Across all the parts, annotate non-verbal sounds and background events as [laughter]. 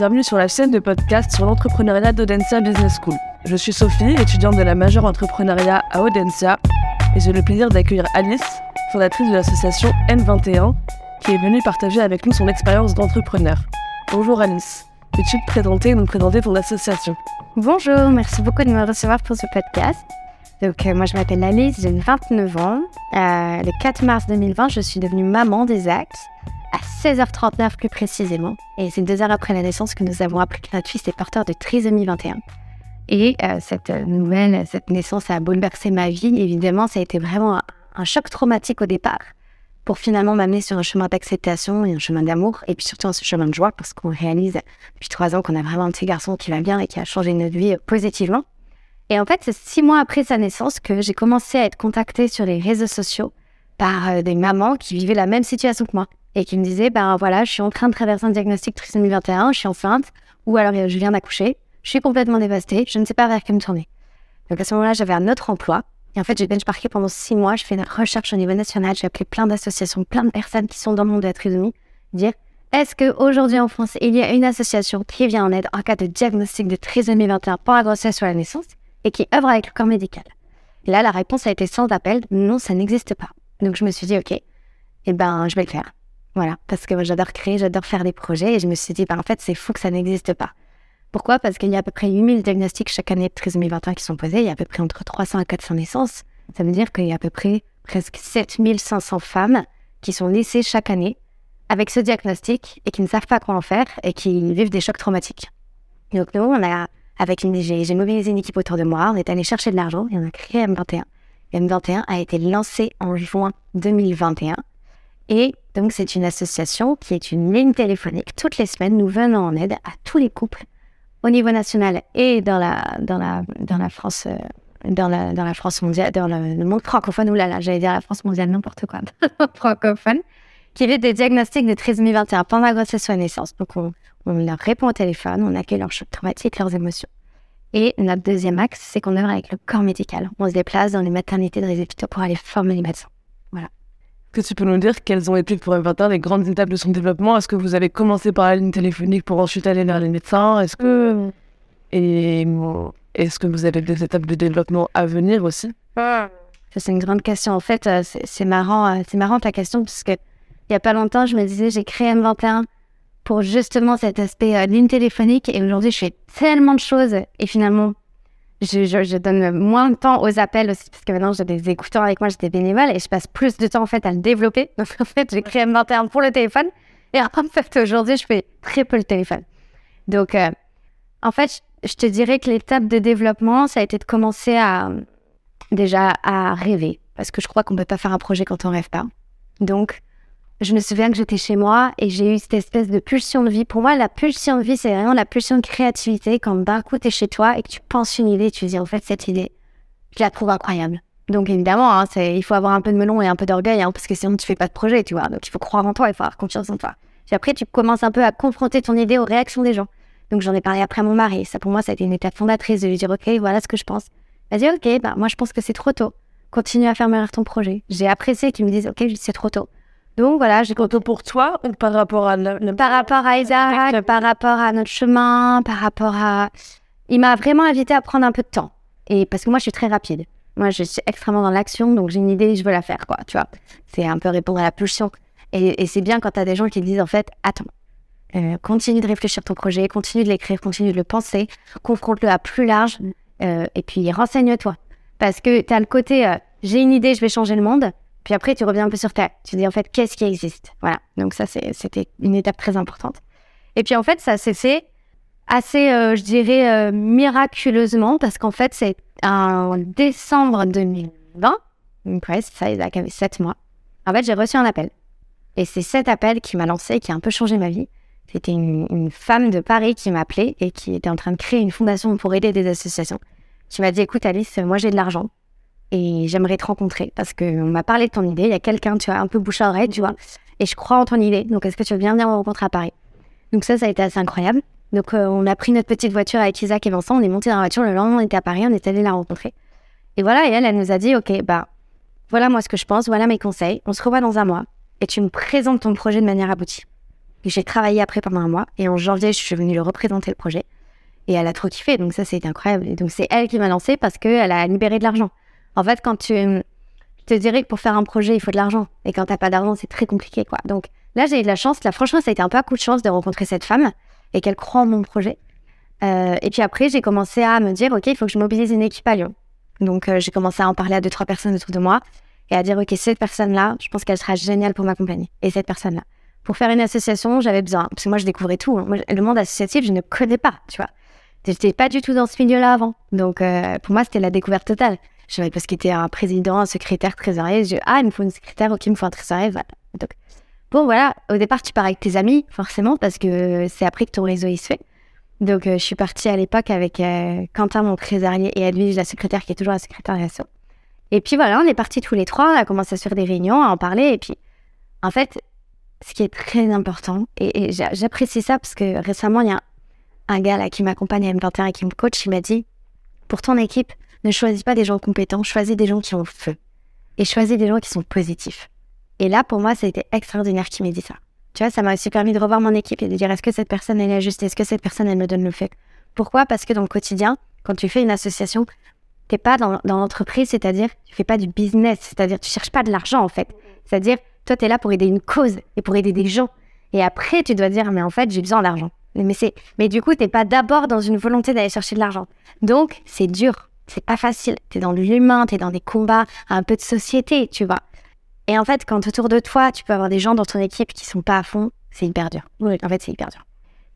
bienvenue sur la chaîne de podcast sur l'entrepreneuriat d'Audencia Business School. Je suis Sophie, étudiante de la majeure entrepreneuriat à Audencia, et j'ai le plaisir d'accueillir Alice, fondatrice de l'association N21, qui est venue partager avec nous son expérience d'entrepreneur. Bonjour Alice, peux-tu te présenter et nous présenter ton association? Bonjour, merci beaucoup de me recevoir pour ce podcast. Donc, euh, moi, je m'appelle Alice, j'ai 29 ans. Euh, le 4 mars 2020, je suis devenue maman des Axes, à 16h39 plus précisément. Et c'est deux heures après la naissance que nous avons appris que notre fils est porteur de trisomie 21. Et euh, cette nouvelle, cette naissance a bouleversé ma vie. Évidemment, ça a été vraiment un, un choc traumatique au départ pour finalement m'amener sur un chemin d'acceptation et un chemin d'amour, et puis surtout un chemin de joie, parce qu'on réalise depuis trois ans qu'on a vraiment un petit garçon qui va bien et qui a changé notre vie positivement. Et en fait, c'est six mois après sa naissance que j'ai commencé à être contactée sur les réseaux sociaux par euh, des mamans qui vivaient la même situation que moi et qui me disaient, ben voilà, je suis en train de traverser un diagnostic trisomie 21, je suis enceinte, ou alors je viens d'accoucher, je suis complètement dévastée, je ne sais pas vers qui me tourner. Donc à ce moment-là, j'avais un autre emploi. Et en fait, j'ai benchmarké pendant six mois, je fais une recherche au niveau national, j'ai appelé plein d'associations, plein de personnes qui sont dans le monde de la trisomie, dire est-ce qu'aujourd'hui en France, il y a une association qui vient en aide en cas de diagnostic de trisomie 21 pendant la grossesse ou la naissance et qui œuvre avec le corps médical? Et là, la réponse a été sans appel, non, ça n'existe pas. Donc je me suis dit, ok, eh ben, je vais le faire. Voilà, parce que moi j'adore créer, j'adore faire des projets, et je me suis dit, ben, en fait, c'est fou que ça n'existe pas. Pourquoi? Parce qu'il y a à peu près 8000 diagnostics chaque année de trisomie 21 qui sont posés, il y a à peu près entre 300 et 400 naissances. Ça veut dire qu'il y a à peu près presque 7500 femmes qui sont laissées chaque année avec ce diagnostic et qui ne savent pas quoi en faire et qui vivent des chocs traumatiques. Donc nous, on a avec une, j'ai mobilisé une équipe autour de moi, on est allé chercher de l'argent et on a créé M21. M21 a été lancé en juin 2021. Et donc, c'est une association qui est une ligne téléphonique. Toutes les semaines, nous venons en aide à tous les couples au niveau national et dans la, France. Euh, dans la, France mondiale, dans le, monde francophone, ou là, là j'allais dire la France mondiale, n'importe quoi, [laughs] francophone, qui vit des diagnostics de trisomie 21 pendant la grossesse ou la naissance. Donc, on, leur répond au téléphone, on accueille leurs chocs traumatiques, leurs émotions. Et notre deuxième axe, c'est qu'on œuvre avec le corps médical. On se déplace dans les maternités, dans les pour aller former les médecins. Que tu peux nous dire quelles ont été pour M21 les grandes étapes de son développement? Est-ce que vous avez commencé par la ligne téléphonique pour ensuite aller vers les médecins? Est-ce que et est-ce que vous avez des étapes de développement à venir aussi? Ça c'est une grande question. En fait, euh, c'est marrant, euh, c'est marrant ta question parce que il y a pas longtemps, je me disais j'ai créé M21 pour justement cet aspect euh, ligne téléphonique. Et aujourd'hui, je fais tellement de choses et finalement, je, donne moins de temps aux appels aussi parce que maintenant j'ai des écouteurs avec moi, j'ai des bénévoles et je passe plus de temps en fait à le développer. [laughs] Donc en fait, j'ai créé M21 pour le téléphone et en fait aujourd'hui, je fais très peu le téléphone. Donc euh, en fait, je te dirais que l'étape de développement, ça a été de commencer à déjà à rêver parce que je crois qu'on peut pas faire un projet quand on rêve pas. Donc je me souviens que j'étais chez moi et j'ai eu cette espèce de pulsion de vie. Pour moi, la pulsion de vie, c'est vraiment la pulsion de créativité quand d'un coup, tu es chez toi et que tu penses une idée, tu te dis, en fait, cette idée, je la trouve incroyable. Donc évidemment, hein, il faut avoir un peu de melon et un peu d'orgueil, hein, parce que sinon tu fais pas de projet, tu vois. Donc il faut croire en toi, il faut avoir confiance en toi. Puis après, tu commences un peu à confronter ton idée aux réactions des gens. Donc j'en ai parlé après à mon mari. Ça pour moi, ça a été une étape fondatrice de lui dire, ok, voilà ce que je pense. Vas-y, ok, bah moi je pense que c'est trop tôt. Continue à faire mûrir ton projet. J'ai apprécié qu'ils me disent, ok, c'est trop tôt. Donc voilà, j'ai compté pour toi ou par rapport à le, par rapport à Isaac, par rapport à notre chemin, par rapport à il m'a vraiment invité à prendre un peu de temps. Et parce que moi je suis très rapide. Moi je suis extrêmement dans l'action donc j'ai une idée, je veux la faire quoi, tu vois. C'est un peu répondre à la pulsion. Et, c'est bien quand tu as des gens qui te disent en fait attends, euh, continue de réfléchir ton projet, continue de l'écrire, continue de le penser, confronte-le à plus large euh, et puis renseigne-toi. Parce que tu as le côté euh, j'ai une idée, je vais changer le monde puis après, tu reviens un peu sur terre. Tu dis en fait, qu'est-ce qui existe? Voilà. Donc ça, c'était une étape très importante. Et puis en fait, ça s'est fait assez, euh, je dirais, euh, miraculeusement parce qu'en fait, c'est en décembre 2020, donc ouais, ça, Isaac avait 7 mois. En fait, j'ai reçu un appel. Et c'est cet appel qui m'a lancé, qui a un peu changé ma vie. C'était une, une, femme de Paris qui m'a appelé et qui était en train de créer une fondation pour aider des associations. Qui m'a dit, écoute Alice, moi j'ai de l'argent et j'aimerais te rencontrer parce qu'on m'a parlé de ton idée. Il y a quelqu'un, tu vois, un peu bouche à oreille, tu vois, et je crois en ton idée. Donc, est-ce que tu veux bien venir me rencontrer à Paris? Donc, ça, ça a été assez incroyable. Donc, euh, on a pris notre petite voiture avec Isaac et Vincent, on est monté dans la voiture, le lendemain, on était à Paris, on est allé la rencontrer. Et voilà, et elle, elle nous a dit, OK, bah, voilà moi ce que je pense, voilà mes conseils, on se revoit dans un mois et tu me présentes ton projet de manière aboutie. J'ai travaillé après pendant un mois. Et en janvier, je suis venue le représenter le projet. Et elle a trop kiffé. Donc ça, c'était incroyable. Et donc c'est elle qui m'a lancé parce qu'elle a libéré de l'argent. En fait, quand tu je te dirais que pour faire un projet, il faut de l'argent. Et quand t'as pas d'argent, c'est très compliqué, quoi. Donc là, j'ai eu de la chance. Là, franchement, ça a été un peu un coup de chance de rencontrer cette femme et qu'elle croit en mon projet. Euh, et puis après, j'ai commencé à me dire, OK, il faut que je mobilise une équipe à Lyon. Donc euh, j'ai commencé à en parler à deux, trois personnes autour de moi et à dire, OK, cette personne-là, je pense qu'elle sera géniale pour m'accompagner. Et cette personne-là. Pour faire une association, j'avais besoin, parce que moi, je découvrais tout. Hein. le monde associatif, je ne connais pas, tu vois. J'étais pas du tout dans ce milieu-là avant. Donc, euh, pour moi, c'était la découverte totale. Je savais pas ce qu'était un président, un secrétaire, trésorier. Je ah, il me faut une secrétaire, ok, il me faut un trésorier. Voilà. Donc, bon, voilà. Au départ, tu pars avec tes amis, forcément, parce que c'est après que ton réseau il se fait. Donc, euh, je suis partie à l'époque avec euh, Quentin, mon trésorier, et Edwige, la secrétaire, qui est toujours la secrétaire l'asso. Et puis voilà, on est partis tous les trois, on a commencé à se faire des réunions, à en parler. Et puis, en fait, ce qui est très important, et, et j'apprécie ça parce que récemment, il y a un gars là qui m'accompagne à M21 et qui me coach, il m'a dit pour ton équipe, ne choisis pas des gens compétents, choisis des gens qui ont le feu et choisis des gens qui sont positifs. Et là, pour moi, ça a été extraordinaire qu'il m'ait dit ça. Tu vois, ça m'a aussi permis de revoir mon équipe et de dire est-ce que cette personne elle est juste, est-ce que cette personne elle me donne le fait. Pourquoi? Parce que dans le quotidien, quand tu fais une association, t'es pas dans, l'entreprise, c'est-à-dire tu fais pas du business, c'est-à-dire tu cherches pas de l'argent en fait. C'est-à-dire toi tu es là pour aider une cause et pour aider des gens. Et après tu dois dire mais en fait j'ai besoin d'argent. Mais, mais du coup, tu n'es pas d'abord dans une volonté d'aller chercher de l'argent. Donc, c'est dur. C'est pas facile. Tu es dans l'humain, tu es dans des combats, un peu de société, tu vois. Et en fait, quand autour de toi, tu peux avoir des gens dans ton équipe qui sont pas à fond, c'est hyper dur. En fait, c'est hyper dur.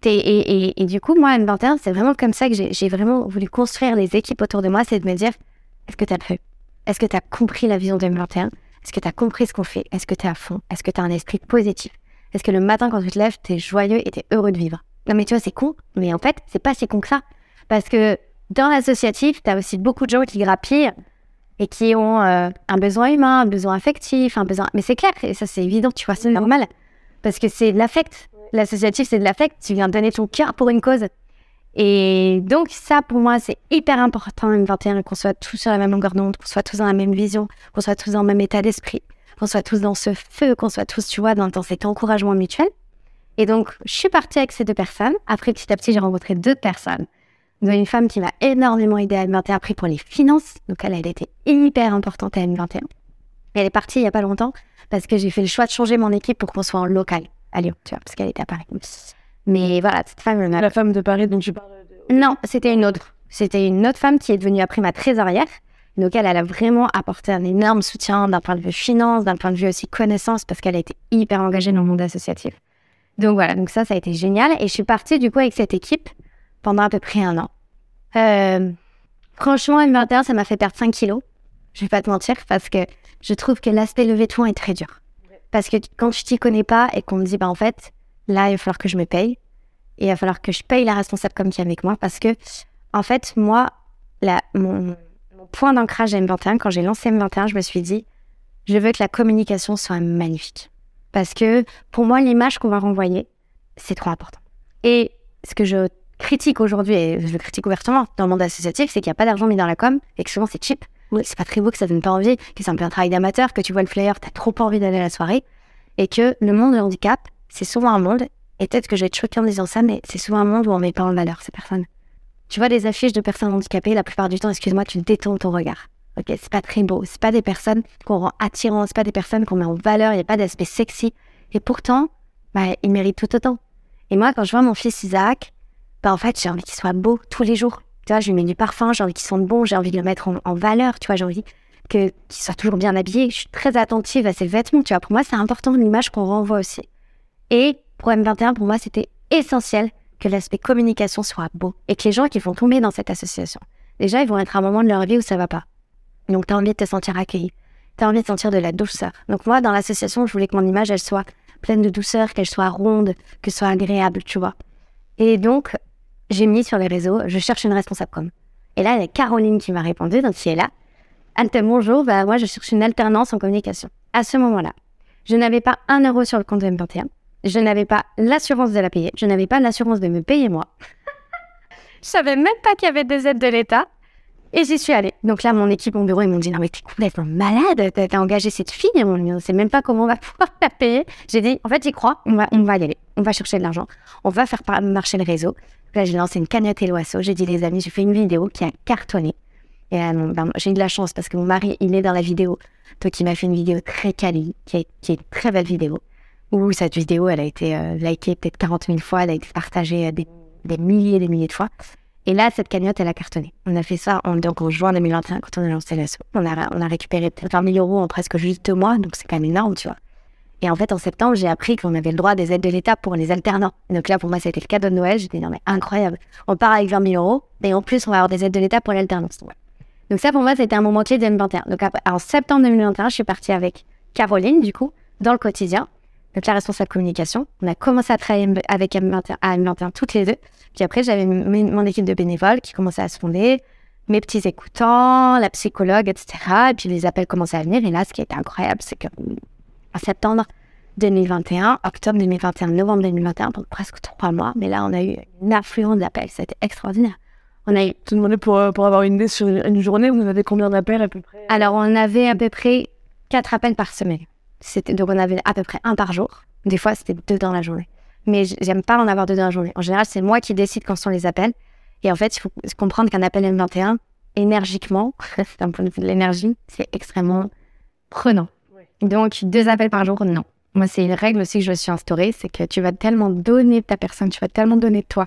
Et, et, et, du coup, moi, M21, c'est vraiment comme ça que j'ai vraiment voulu construire les équipes autour de moi, c'est de me dire, est-ce que tu as le feu Est-ce que tu as compris la vision de M21? Est-ce que tu as compris ce qu'on fait? Est-ce que tu es à fond? Est-ce que tu as un esprit positif? Est-ce que le matin, quand tu te lèves, tu es joyeux et tu es heureux de vivre? Non, mais tu vois, c'est con. Mais en fait, c'est pas si con que ça. Parce que dans l'associatif, tu as aussi beaucoup de gens qui grappillent et qui ont euh, un besoin humain, un besoin affectif, un besoin. Mais c'est clair, et ça, c'est évident, tu vois, c'est normal. Parce que c'est de l'affect. L'associatif, c'est de l'affect. Tu viens donner ton cœur pour une cause. Et donc, ça, pour moi, c'est hyper important, M21, qu'on soit tous sur la même longueur d'onde, qu'on soit tous dans la même vision, qu'on soit tous dans le même état d'esprit, qu'on soit tous dans ce feu, qu'on soit tous, tu vois, dans cet encouragement mutuel. Et donc, je suis partie avec ces deux personnes. Après, petit à petit, j'ai rencontré deux personnes. Une femme qui m'a énormément aidée à M21 après pour les finances. Donc, elle, elle était hyper importante à M21. Elle est partie il n'y a pas longtemps parce que j'ai fait le choix de changer mon équipe pour qu'on soit en local à Lyon, tu vois, parce qu'elle était à Paris. Mais voilà, cette femme. La femme de Paris dont tu parles Non, c'était une autre. C'était une autre femme qui est devenue après ma trésorière. Donc, elle, elle a vraiment apporté un énorme soutien d'un point de vue finance, d'un point de vue aussi connaissance, parce qu'elle a été hyper engagée dans le monde associatif. Donc voilà, donc ça, ça a été génial. Et je suis partie du coup avec cette équipe pendant à peu près un an. Euh, franchement, M21, ça m'a fait perdre 5 kilos. Je vais pas te mentir parce que je trouve que l'aspect levé de fonds est très dur. Parce que quand je t'y connais pas et qu'on me dit, bah en fait, là, il va falloir que je me paye. Et il va falloir que je paye la responsable comme qui est avec moi. Parce que, en fait, moi, la, mon, mon point d'ancrage à M21, quand j'ai lancé M21, je me suis dit, je veux que la communication soit magnifique. Parce que pour moi, l'image qu'on va renvoyer, c'est trop important. Et ce que je critique aujourd'hui, et je le critique ouvertement dans le monde associatif, c'est qu'il n'y a pas d'argent mis dans la com et que souvent c'est cheap. C'est pas très beau, que ça donne pas envie, que c'est un peu un travail d'amateur, que tu vois le flyer, t'as trop envie d'aller à la soirée. Et que le monde du handicap, c'est souvent un monde, et peut-être que je vais être choquée en disant ça, mais c'est souvent un monde où on met pas en valeur ces personnes. Tu vois des affiches de personnes handicapées, la plupart du temps, excuse-moi, tu détournes ton regard. Ok, c'est pas très beau. C'est pas des personnes qu'on rend attirantes, c'est pas des personnes qu'on met en valeur, il n'y a pas d'aspect sexy. Et pourtant, bah, ils méritent tout autant. Et moi, quand je vois mon fils Isaac, bah, en fait, j'ai envie qu'il soit beau tous les jours. Tu vois, je lui mets du parfum, j'ai envie qu'il sente bon, j'ai envie de le mettre en, valeur, tu vois, j'ai envie que, qu'il soit toujours bien habillé. Je suis très attentive à ses vêtements, tu vois. Pour moi, c'est important l'image qu'on renvoie aussi. Et pour M21, pour moi, c'était essentiel que l'aspect communication soit beau et que les gens qui vont tomber dans cette association, déjà, ils vont être à un moment de leur vie où ça va pas. Donc, tu as envie de te sentir accueilli. Tu as envie de sentir de la douceur. Donc, moi, dans l'association, je voulais que mon image, elle soit pleine de douceur, qu'elle soit ronde, que ce soit agréable, tu vois. Et donc, j'ai mis sur les réseaux, je cherche une responsable com. Et là, il y a Caroline qui m'a répondu, donc qui est là. Ante, bonjour, bah, moi, je cherche une alternance en communication. À ce moment-là, je n'avais pas un euro sur le compte de M21. Je n'avais pas l'assurance de la payer. Je n'avais pas l'assurance de me payer moi. [laughs] je savais même pas qu'il y avait des aides de l'État. Et j'y suis allée. Donc là, mon équipe, mon bureau, ils m'ont dit Non, mais t'es complètement malade, t'as engagé cette fille, on ne sait même pas comment on va [laughs] pouvoir la payer. J'ai dit En fait, j'y crois, on va, on va y aller. on va chercher de l'argent, on va faire marcher le réseau. Là, j'ai lancé une cagnotte et l'oiseau. J'ai dit, les amis, j'ai fait une vidéo qui a cartonné. Et euh, ben, j'ai eu de la chance parce que mon mari, il est dans la vidéo. Donc, il m'a fait une vidéo très quali, qui est, une très belle vidéo. Où cette vidéo, elle a été euh, likée peut-être 40 000 fois, elle a été partagée euh, des, milliers et des milliers de fois. Et là, cette cagnotte, elle a cartonné. On a fait ça en juin 2021 quand on a lancé l'assaut. On a, on a récupéré peut-être 20 000 euros en presque juste deux mois, donc c'est quand même énorme, tu vois. Et en fait, en septembre, j'ai appris qu'on avait le droit des aides de l'État pour les alternants. donc là, pour moi, c'était le cadeau de Noël. J'étais non, mais incroyable. On part avec 20 000 euros et en plus, on va avoir des aides de l'État pour l'alternance. Donc ça, pour moi, c'était un moment clé de 2021. Donc en septembre 2021, je suis partie avec Caroline, du coup, dans le quotidien, donc la responsable communication. On a commencé à travailler avec M21, à M21 toutes les deux. Puis après, j'avais mon équipe de bénévoles qui commençait à se fonder, mes petits écoutants, la psychologue, etc. Et puis les appels commençaient à venir. Et là, ce qui était incroyable, c'est que en septembre 2021, octobre 2021, novembre 2021, pendant presque trois mois. Mais là, on a eu une affluence d'appels. C'était extraordinaire. On a eu... Tu demandais pour, euh, pour avoir une idée sur une journée, vous avez combien d'appels à peu près? Alors, on avait à peu près quatre appels par semaine. C'était, donc, on avait à peu près un par jour. Des fois, c'était deux dans la journée. Mais j'aime pas en avoir deux dans la journée. En général, c'est moi qui décide quand sont les appels. Et en fait, il faut comprendre qu'un appel M21, énergiquement, [laughs] d'un point de vue de l'énergie, c'est extrêmement prenant. Donc, deux appels par jour, non. Moi, c'est une règle aussi que je me suis instaurée, c'est que tu vas tellement donner de ta personne, tu vas tellement donner de toi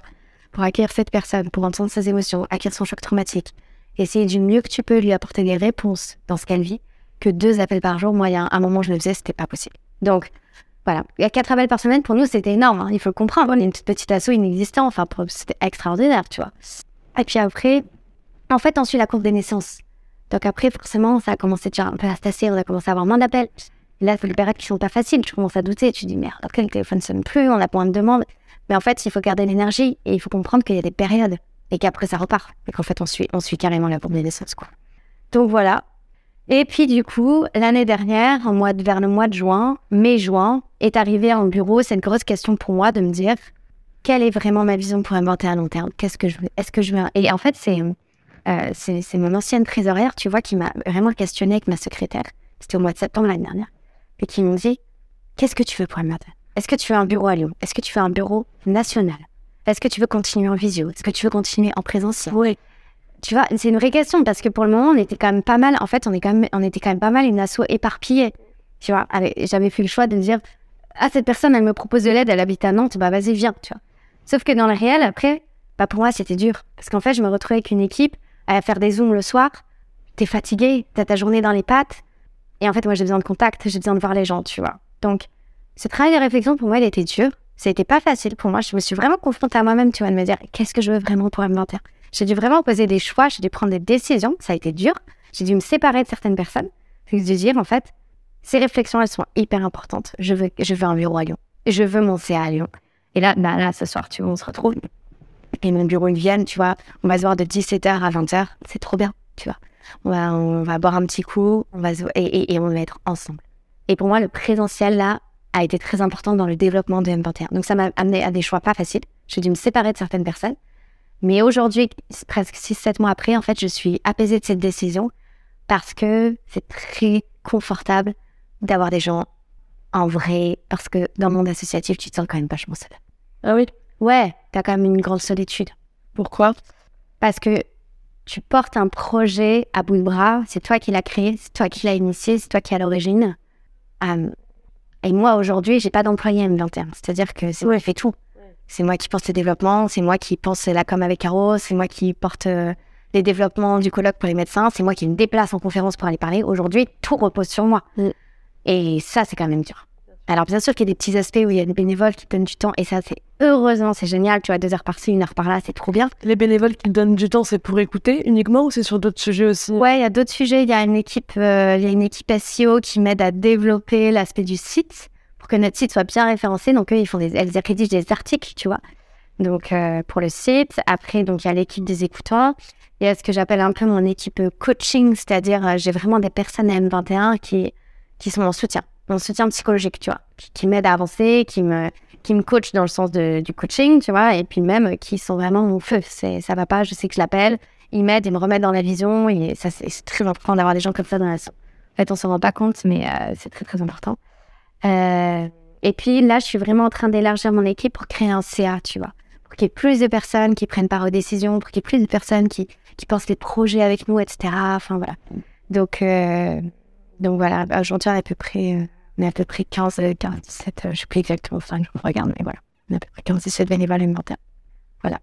pour acquérir cette personne, pour entendre ses émotions, acquérir son choc traumatique, essayer du mieux que tu peux lui apporter des réponses dans ce qu'elle vit, que deux appels par jour, y a un moment je le faisais, c'était pas possible. Donc, voilà. Il y a quatre appels par semaine, pour nous, c'était énorme. Hein. Il faut le comprendre. On est une petite asso inexistante. Enfin, c'était extraordinaire, tu vois. Et puis après, en fait, ensuite, la courbe des naissances. Donc après, forcément, ça a commencé déjà un peu à se tasser, on a commencé à avoir moins d'appels. Là, il faut les périodes qui sont pas faciles, tu commences à douter, tu dis merde, ok, le téléphone sonne plus, on a moins de demandes. Mais en fait, il faut garder l'énergie et il faut comprendre qu'il y a des périodes et qu'après ça repart. Et qu'en fait, on suit, on suit carrément la des naissances, quoi. Donc voilà. Et puis du coup, l'année dernière, en mois de, vers le mois de juin, mai-juin, est arrivé en bureau cette grosse question pour moi de me dire quelle est vraiment ma vision pour inventer à long terme? Qu'est-ce que je veux? Est-ce que je veux? Et en fait, c'est euh, c'est mon ancienne trésorière, tu vois, qui m'a vraiment questionné avec ma secrétaire. C'était au mois de septembre l'année dernière. Et qui m'ont dit Qu'est-ce que tu veux pour matin Est-ce que tu veux un bureau à Lyon? Est-ce que tu veux un bureau national? Est-ce que tu veux continuer en visio? Est-ce que tu veux continuer en présentiel? Oui. Tu vois, c'est une vraie question parce que pour le moment, on était quand même pas mal. En fait, on, est quand même, on était quand même pas mal une asso éparpillée. Tu vois, j'avais fait le choix de me dire Ah, cette personne, elle me propose de l'aide, elle habite à Nantes, bah vas-y, viens, tu vois. Sauf que dans le réel, après, bah pour moi, c'était dur. Parce qu'en fait, je me retrouvais avec une équipe à faire des zooms le soir, t'es fatigué, t'as ta journée dans les pattes. Et en fait, moi, j'ai besoin de contact, j'ai besoin de voir les gens, tu vois. Donc, ce travail de réflexion, pour moi, il était dur. Ça n'était pas facile pour moi. Je me suis vraiment confrontée à moi-même, tu vois, de me dire, qu'est-ce que je veux vraiment pour M21 J'ai dû vraiment poser des choix, j'ai dû prendre des décisions. Ça a été dur. J'ai dû me séparer de certaines personnes. C'est de dire, en fait, ces réflexions, elles sont hyper importantes. Je veux, je veux un bureau à Lyon. Je veux mon CA à Lyon. Et là, bah, là, ce soir, tu vois, on se retrouve et mon bureau, ils viennent, tu vois. On va se voir de 17h à 20h. C'est trop bien, tu vois. On va, on va boire un petit coup, on va et, et, on va être ensemble. Et pour moi, le présentiel, là, a été très important dans le développement de M21. Donc, ça m'a amené à des choix pas faciles. J'ai dû me séparer de certaines personnes. Mais aujourd'hui, presque 6-7 mois après, en fait, je suis apaisée de cette décision parce que c'est très confortable d'avoir des gens en vrai. Parce que dans le monde associatif, tu te sens quand même vachement seul. Ah oui Ouais, t'as quand même une grande solitude. Pourquoi? Parce que tu portes un projet à bout de bras, c'est toi qui l'as créé, c'est toi qui l'as initié, c'est toi qui à l'origine. Et moi, aujourd'hui, j'ai pas d'employé M21. C'est-à-dire que c'est moi qui fais tout. C'est moi qui pense le développement, c'est moi qui pense la com avec Caro, c'est moi qui porte euh, les développements du colloque pour les médecins, c'est moi qui me déplace en conférence pour aller parler. Aujourd'hui, tout repose sur moi. Et ça, c'est quand même dur. Alors bien sûr qu'il y a des petits aspects où il y a des bénévoles qui donnent du temps et ça c'est heureusement c'est génial, tu vois deux heures par-ci, une heure par-là, c'est trop bien. Les bénévoles qui donnent du temps c'est pour écouter uniquement ou c'est sur d'autres sujets aussi? Ouais, il y a d'autres sujets, il y a une équipe euh, il y a une équipe SEO qui m'aide à développer l'aspect du site pour que notre site soit bien référencé. Donc eux ils font des elles rédigent des articles, tu vois. Donc euh, pour le site, après donc il y a l'équipe des écoutants, il y a ce que j'appelle un peu mon équipe coaching, c'est-à-dire euh, j'ai vraiment des personnes à M21 qui qui sont en soutien mon soutien psychologique, tu vois, qui, m'aide à avancer, qui me, qui me coach dans le sens de, du coaching, tu vois, et puis même euh, qui sont vraiment mon feu. C'est, ça va pas, je sais que je l'appelle, ils m'aident, ils me remettent dans la vision, et ça, c'est, très important d'avoir des gens comme ça dans la En fait, on s'en rend pas compte, mais euh, c'est très, très important. Euh, Et puis là, je suis vraiment en train d'élargir mon équipe pour créer un CA, tu vois. Pour qu'il y ait plus de personnes qui prennent part aux décisions, pour qu'il y ait plus de personnes qui, qui pensent les projets avec nous, etc. Enfin, voilà. Donc, euh, donc voilà, on est à peu près, euh, on est à peu près 15, 15 17, je ne sais plus exactement, enfin, je regarde, mais voilà. On est à peu près 15, 17 bénévoles alimentaires. Voilà.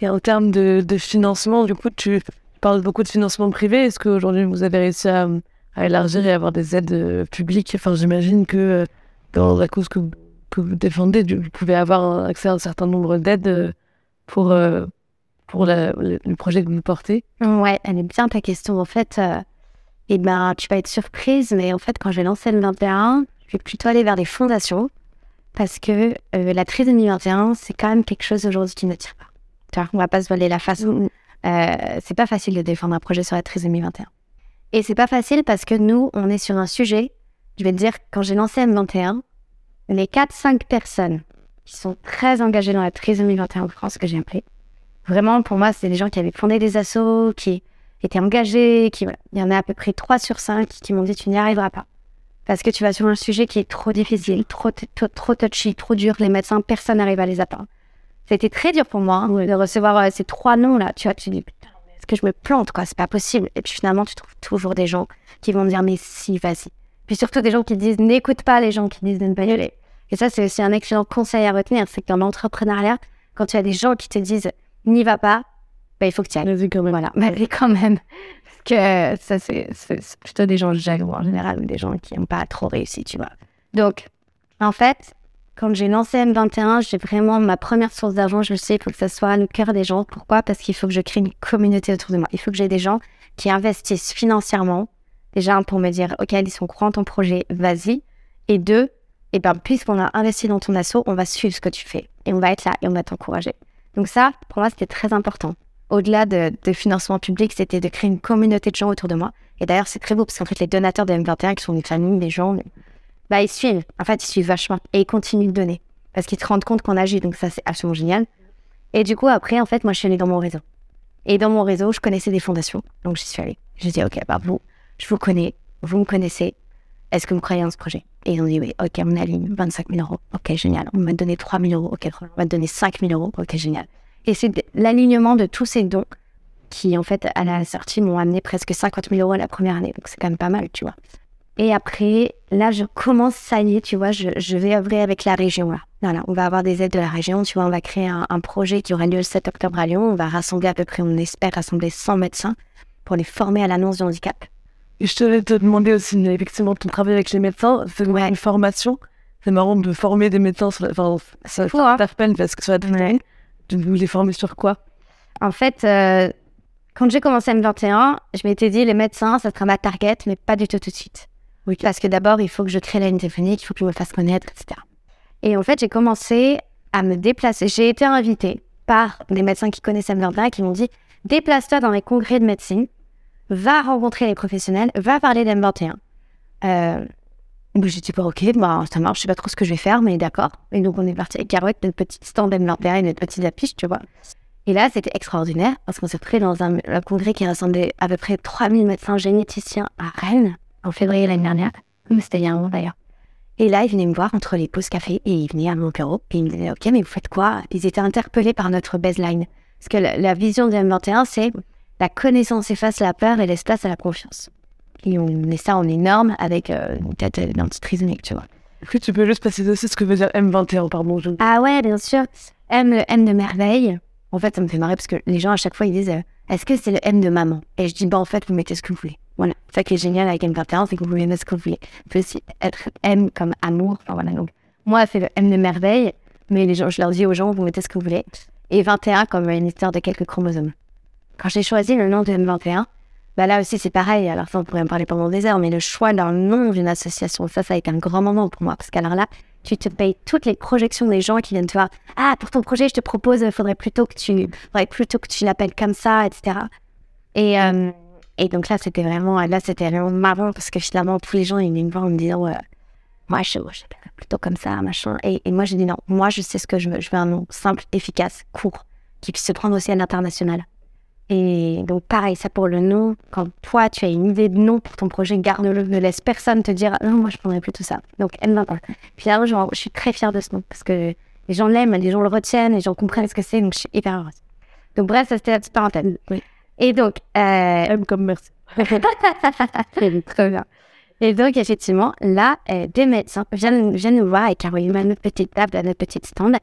Et en termes de, de financement, du coup, tu parles beaucoup de financement privé. Est-ce qu'aujourd'hui, vous avez réussi à, à, élargir et avoir des aides euh, publiques? Enfin, j'imagine que dans la cause que, que, vous défendez, vous pouvez avoir accès à un certain nombre d'aides pour, pour la, le, le, projet que vous portez. Ouais, elle est bien ta question. En fait, euh, eh ben, tu vas être surprise, mais en fait, quand j'ai lancé le 21, je vais plutôt aller vers les fondations parce que euh, la trisomie 21, c'est quand même quelque chose aujourd'hui qui ne tire pas. Tu vois, on va pas se voiler la face. Euh, c'est pas facile de défendre un projet sur la trisomie 21. Et c'est pas facile parce que nous, on est sur un sujet, je vais te dire, quand j'ai lancé M21, les 4-5 personnes qui sont très engagées dans la trisomie 21 en France, que j'ai appelé, vraiment, pour moi, c'est des gens qui avaient fondé des assos, qui étaient engagés, qui, voilà. Il y en a à peu près 3 sur 5 qui m'ont dit tu n'y arriveras pas. Parce que tu vas sur un sujet qui est trop difficile, trop, trop touchy, trop dur. Les médecins, personne n'arrive à les atteindre. C'était très dur pour moi hein, de recevoir euh, ces trois noms-là. Tu vois, tu dis, putain, est-ce que je me plante, quoi? C'est pas possible. Et puis finalement, tu trouves toujours des gens qui vont dire, mais si, vas-y. Puis surtout des gens qui disent, n'écoute pas les gens qui disent de ne pas y aller. Et ça, c'est aussi un excellent conseil à retenir. C'est que dans l'entrepreneuriat, quand tu as des gens qui te disent, n'y va pas, bah, il faut que tu ailles. quand même. Voilà, [laughs] mais quand même. Parce que ça, c'est plutôt des gens jaloux en général, ou des gens qui n'ont pas trop réussi, tu vois. Donc, en fait, quand j'ai lancé M21, j'ai vraiment ma première source d'argent. Je sais, il faut que ça soit le cœur des gens. Pourquoi? Parce qu'il faut que je crée une communauté autour de moi. Il faut que j'ai des gens qui investissent financièrement. Déjà, pour me dire, OK, ils sont courants ton projet, vas-y. Et deux, et eh ben, puisqu'on a investi dans ton assaut, on va suivre ce que tu fais. Et on va être là et on va t'encourager. Donc ça, pour moi, c'était très important. Au-delà de, financement public, c'était de créer une communauté de gens autour de moi. Et d'ailleurs, c'est très beau parce qu'en fait, les donateurs de M21, qui sont des familles, des gens, bah, ils suivent. En fait, ils suivent vachement et ils continuent de donner parce qu'ils se rendent compte qu'on agit. Donc ça, c'est absolument génial. Et du coup, après, en fait, moi, je suis allée dans mon réseau. Et dans mon réseau, je connaissais des fondations. Donc, j'y suis allée. Je dit, OK, bah, vous, je vous connais, vous me connaissez. Est-ce que vous croyez en ce projet? Et ils ont dit, oui, OK, on aligne 25 000 euros. OK, génial. On m'a donné 3 000 euros. OK, on va donner 5 000 euros. OK, génial. Et c'est l'alignement de tous ces dons qui, en fait, à la sortie, m'ont amené presque 50 000 euros la première année. Donc, c'est quand même pas mal, tu vois. Et après, là, je commence, ça y est, tu vois, je, je vais œuvrer avec la région, là. Voilà, on va avoir des aides de la région, tu vois, on va créer un, un, projet qui aura lieu le 7 octobre à Lyon. On va rassembler à peu près, on espère rassembler 100 médecins pour les former à l'annonce du handicap. Et je te te demander aussi, effectivement, ton travail avec les médecins, c'est ouais. une formation. C'est marrant de former des médecins, sur la... enfin, ça t'interpelle parce que sur la ouais. Voulais former sur quoi En fait, euh, quand j'ai commencé M21, je m'étais dit, les médecins, ça sera ma target, mais pas du tout tout de suite. Oui. Parce que d'abord, il faut que je crée la ligne téléphonique, il faut que je me fasse connaître, etc. Et en fait, j'ai commencé à me déplacer. J'ai été invitée par des médecins qui connaissaient M21 et qui m'ont dit, déplace-toi dans les congrès de médecine va rencontrer les professionnels, va parler d'M21. Euh, j'ai dit, ok, bah, ça marche, je sais pas trop ce que je vais faire, mais d'accord. Et donc, on est parti avec Carouette, notre petite stand M21 et notre petite affiche, tu vois. Et là, c'était extraordinaire parce qu'on s'est retrouvé dans un, congrès qui rassemblait à peu près 3000 médecins généticiens à Rennes en février l'année dernière. C'était il y a un an d'ailleurs. Et là, ils venaient me voir entre les pauses café et ils venaient à mon bureau et ils me disaient, ok, mais vous faites quoi? Ils étaient interpellés par notre baseline. Parce que la, la vision de M21, c'est la connaissance efface la peur et laisse place à la confiance. Et on met ça en énorme avec euh, une tête d'un petit trisomique, tu vois. Est-ce que tu peux juste passer aussi ce que veut dire M21, pardon je... Ah ouais, bien sûr. M, le M de merveille. En fait, ça me fait marrer parce que les gens, à chaque fois, ils disent euh, Est-ce que c'est le M de maman? Et je dis Bah, en fait, vous mettez ce que vous voulez. Voilà. Ça qui est génial avec M21, c'est que vous pouvez mettre ce que vous voulez. Vous peut aussi être M comme amour. Enfin, voilà. Donc, moi, c'est le M de merveille. Mais les gens, je leur dis aux gens Vous mettez ce que vous voulez. Et 21 comme une histoire de quelques chromosomes. Quand j'ai choisi le nom de M21, bah là aussi c'est pareil. Alors ça, on pourrait en parler pendant des heures, mais le choix d'un nom d'une association, ça, ça a été un grand moment pour moi. Parce qu'alors là, tu te payes toutes les projections des gens qui viennent te voir. Ah, pour ton projet, je te propose, il faudrait plutôt que tu, tu l'appelles comme ça, etc. Et, euh, et donc là, c'était vraiment, vraiment marrant parce que finalement, tous les gens, ils viennent me voir en me disant, ouais, moi, je, je plutôt comme ça, machin. Et, et moi, j'ai dit non, moi, je sais ce que je veux. Je veux un nom simple, efficace, court, qui puisse se prendre aussi à l'international. Et donc, pareil, ça pour le nom. Quand toi, tu as une idée de nom pour ton projet, garde-le. Ne laisse personne te dire non, moi, je prendrais plutôt ça. Donc, N21. Puis là, je suis très fière de ce nom parce que les gens l'aiment, les gens le retiennent, les gens comprennent ce que c'est. Donc, je suis hyper heureuse. Donc, bref, ça c'était la petite parenthèse. Oui. Et donc. Euh... M comme merci. [laughs] Très bien. Et donc, effectivement, là, euh, des médecins viennent, viennent nous voir et carrément à notre petite table, à notre petite stand.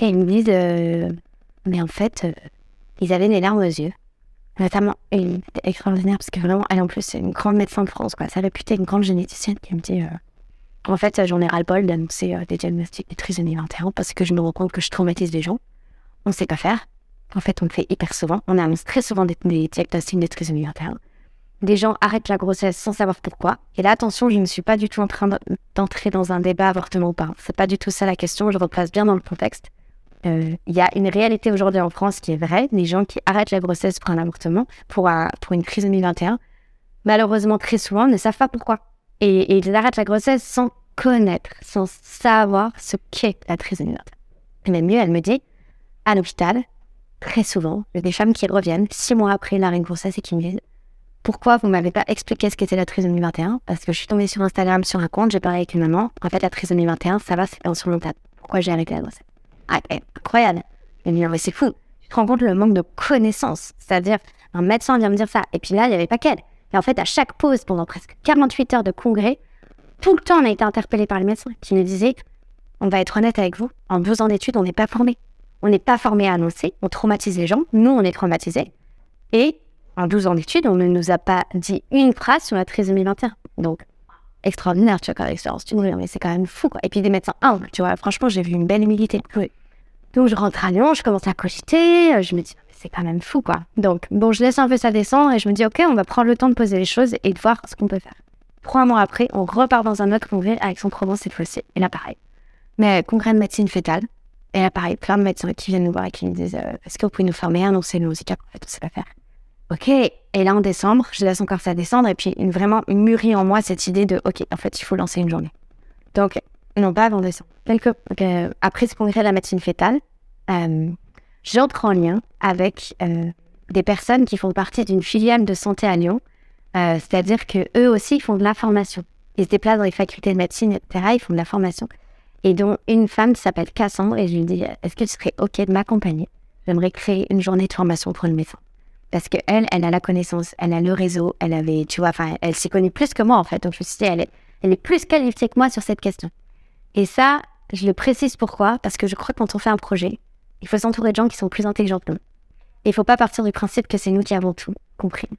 Et ils me disent euh, Mais en fait, euh, ils avaient des larmes aux yeux. Notamment, une extraordinaire, parce que vraiment, elle en plus, c'est une grande médecin de France, quoi. Sa réputée, une grande généticienne qui me dit euh, En fait, j'en ai ras-le-bol d'annoncer euh, des diagnostics de trisomie 21 parce que je me rends compte que je traumatise les gens. On sait pas faire. En fait, on le fait hyper souvent. On annonce très souvent des, des diagnostics de trisomie 21 des gens arrêtent la grossesse sans savoir pourquoi. Et là, attention, je ne suis pas du tout en train d'entrer dans un débat avortement ou pas. C'est pas du tout ça la question. Je replace bien dans le contexte. Euh, Il y a une réalité aujourd'hui en France qui est vraie. Des gens qui arrêtent la grossesse pour un avortement, pour, un, pour une crise 2021, malheureusement, très souvent, ne savent pas pourquoi. Et, ils arrêtent la grossesse sans connaître, sans savoir ce qu'est la trisomie 21. Et même mieux, elle me dit, à l'hôpital, très souvent, il y a des femmes qui reviennent six mois après l'arrêt de grossesse et qui me disent pourquoi vous m'avez pas expliqué ce qu'était la trisomie 21 Parce que je suis tombée sur Instagram sur un compte, j'ai parlé avec une maman. En fait, la trisomie 21, ça va, c'est insurmontable. Pourquoi j'ai arrêté la grossesse? Ah, eh, Incroyable. Me mais c'est fou. Tu te rends compte le manque de connaissances. C'est-à-dire, un médecin vient me dire ça. Et puis là, il n'y avait pas qu'elle. Et en fait, à chaque pause, pendant presque 48 heures de congrès, tout le temps, on a été interpellé par les médecins qui nous disaient on va être honnête avec vous, en deux ans d'études, on n'est pas formé. On n'est pas formé à annoncer, on traumatise les gens. Nous, on est traumatisés. Et en 12 ans d'études, on ne nous a pas dit une phrase sur la trisomie 21. Donc, extraordinaire, tu vois, comme expérience. Tu dis, mais c'est quand même fou, quoi. Et puis des médecins humbles, tu vois. Franchement, j'ai vu une belle humilité. Donc, je rentre à Lyon, je commence à cogiter. Je me dis, c'est quand même fou, quoi. Donc, bon, je laisse un peu ça descendre et je me dis, OK, on va prendre le temps de poser les choses et de voir ce qu'on peut faire. Trois mois après, on repart dans un autre congrès avec son provence cette fois-ci. Et là, pareil. Mais congrès de médecine fétale. Et là, pareil, plein de médecins qui viennent nous voir et qui nous disent, euh, est-ce que vous pouvez nous former, annoncer nos handicaps En fait, on sait pas faire. Ok, et là en décembre, je laisse encore ça descendre et puis une, vraiment mûrit en moi cette idée de ok, en fait, il faut lancer une journée. Donc, non pas avant décembre. Quelques, euh, après ce congrès de la médecine fétale, euh, j'entre en lien avec euh, des personnes qui font partie d'une filiale de santé à Lyon, euh, c'est-à-dire que eux aussi font de la formation. Ils se déplacent dans les facultés de médecine, etc. Ils font de la formation. Et dont une femme s'appelle Cassandre, et je lui dis est-ce que tu serais ok de m'accompagner? J'aimerais créer une journée de formation pour le médecin parce que elle, elle a la connaissance, elle a le réseau, elle avait, tu vois, enfin, elle s'y connaît plus que moi en fait. Donc je me suis dit, elle est, elle est plus qualifiée que moi sur cette question. Et ça, je le précise pourquoi Parce que je crois que quand on fait un projet, il faut s'entourer de gens qui sont plus intelligents que nous. Il faut pas partir du principe que c'est nous qui avons tout compris.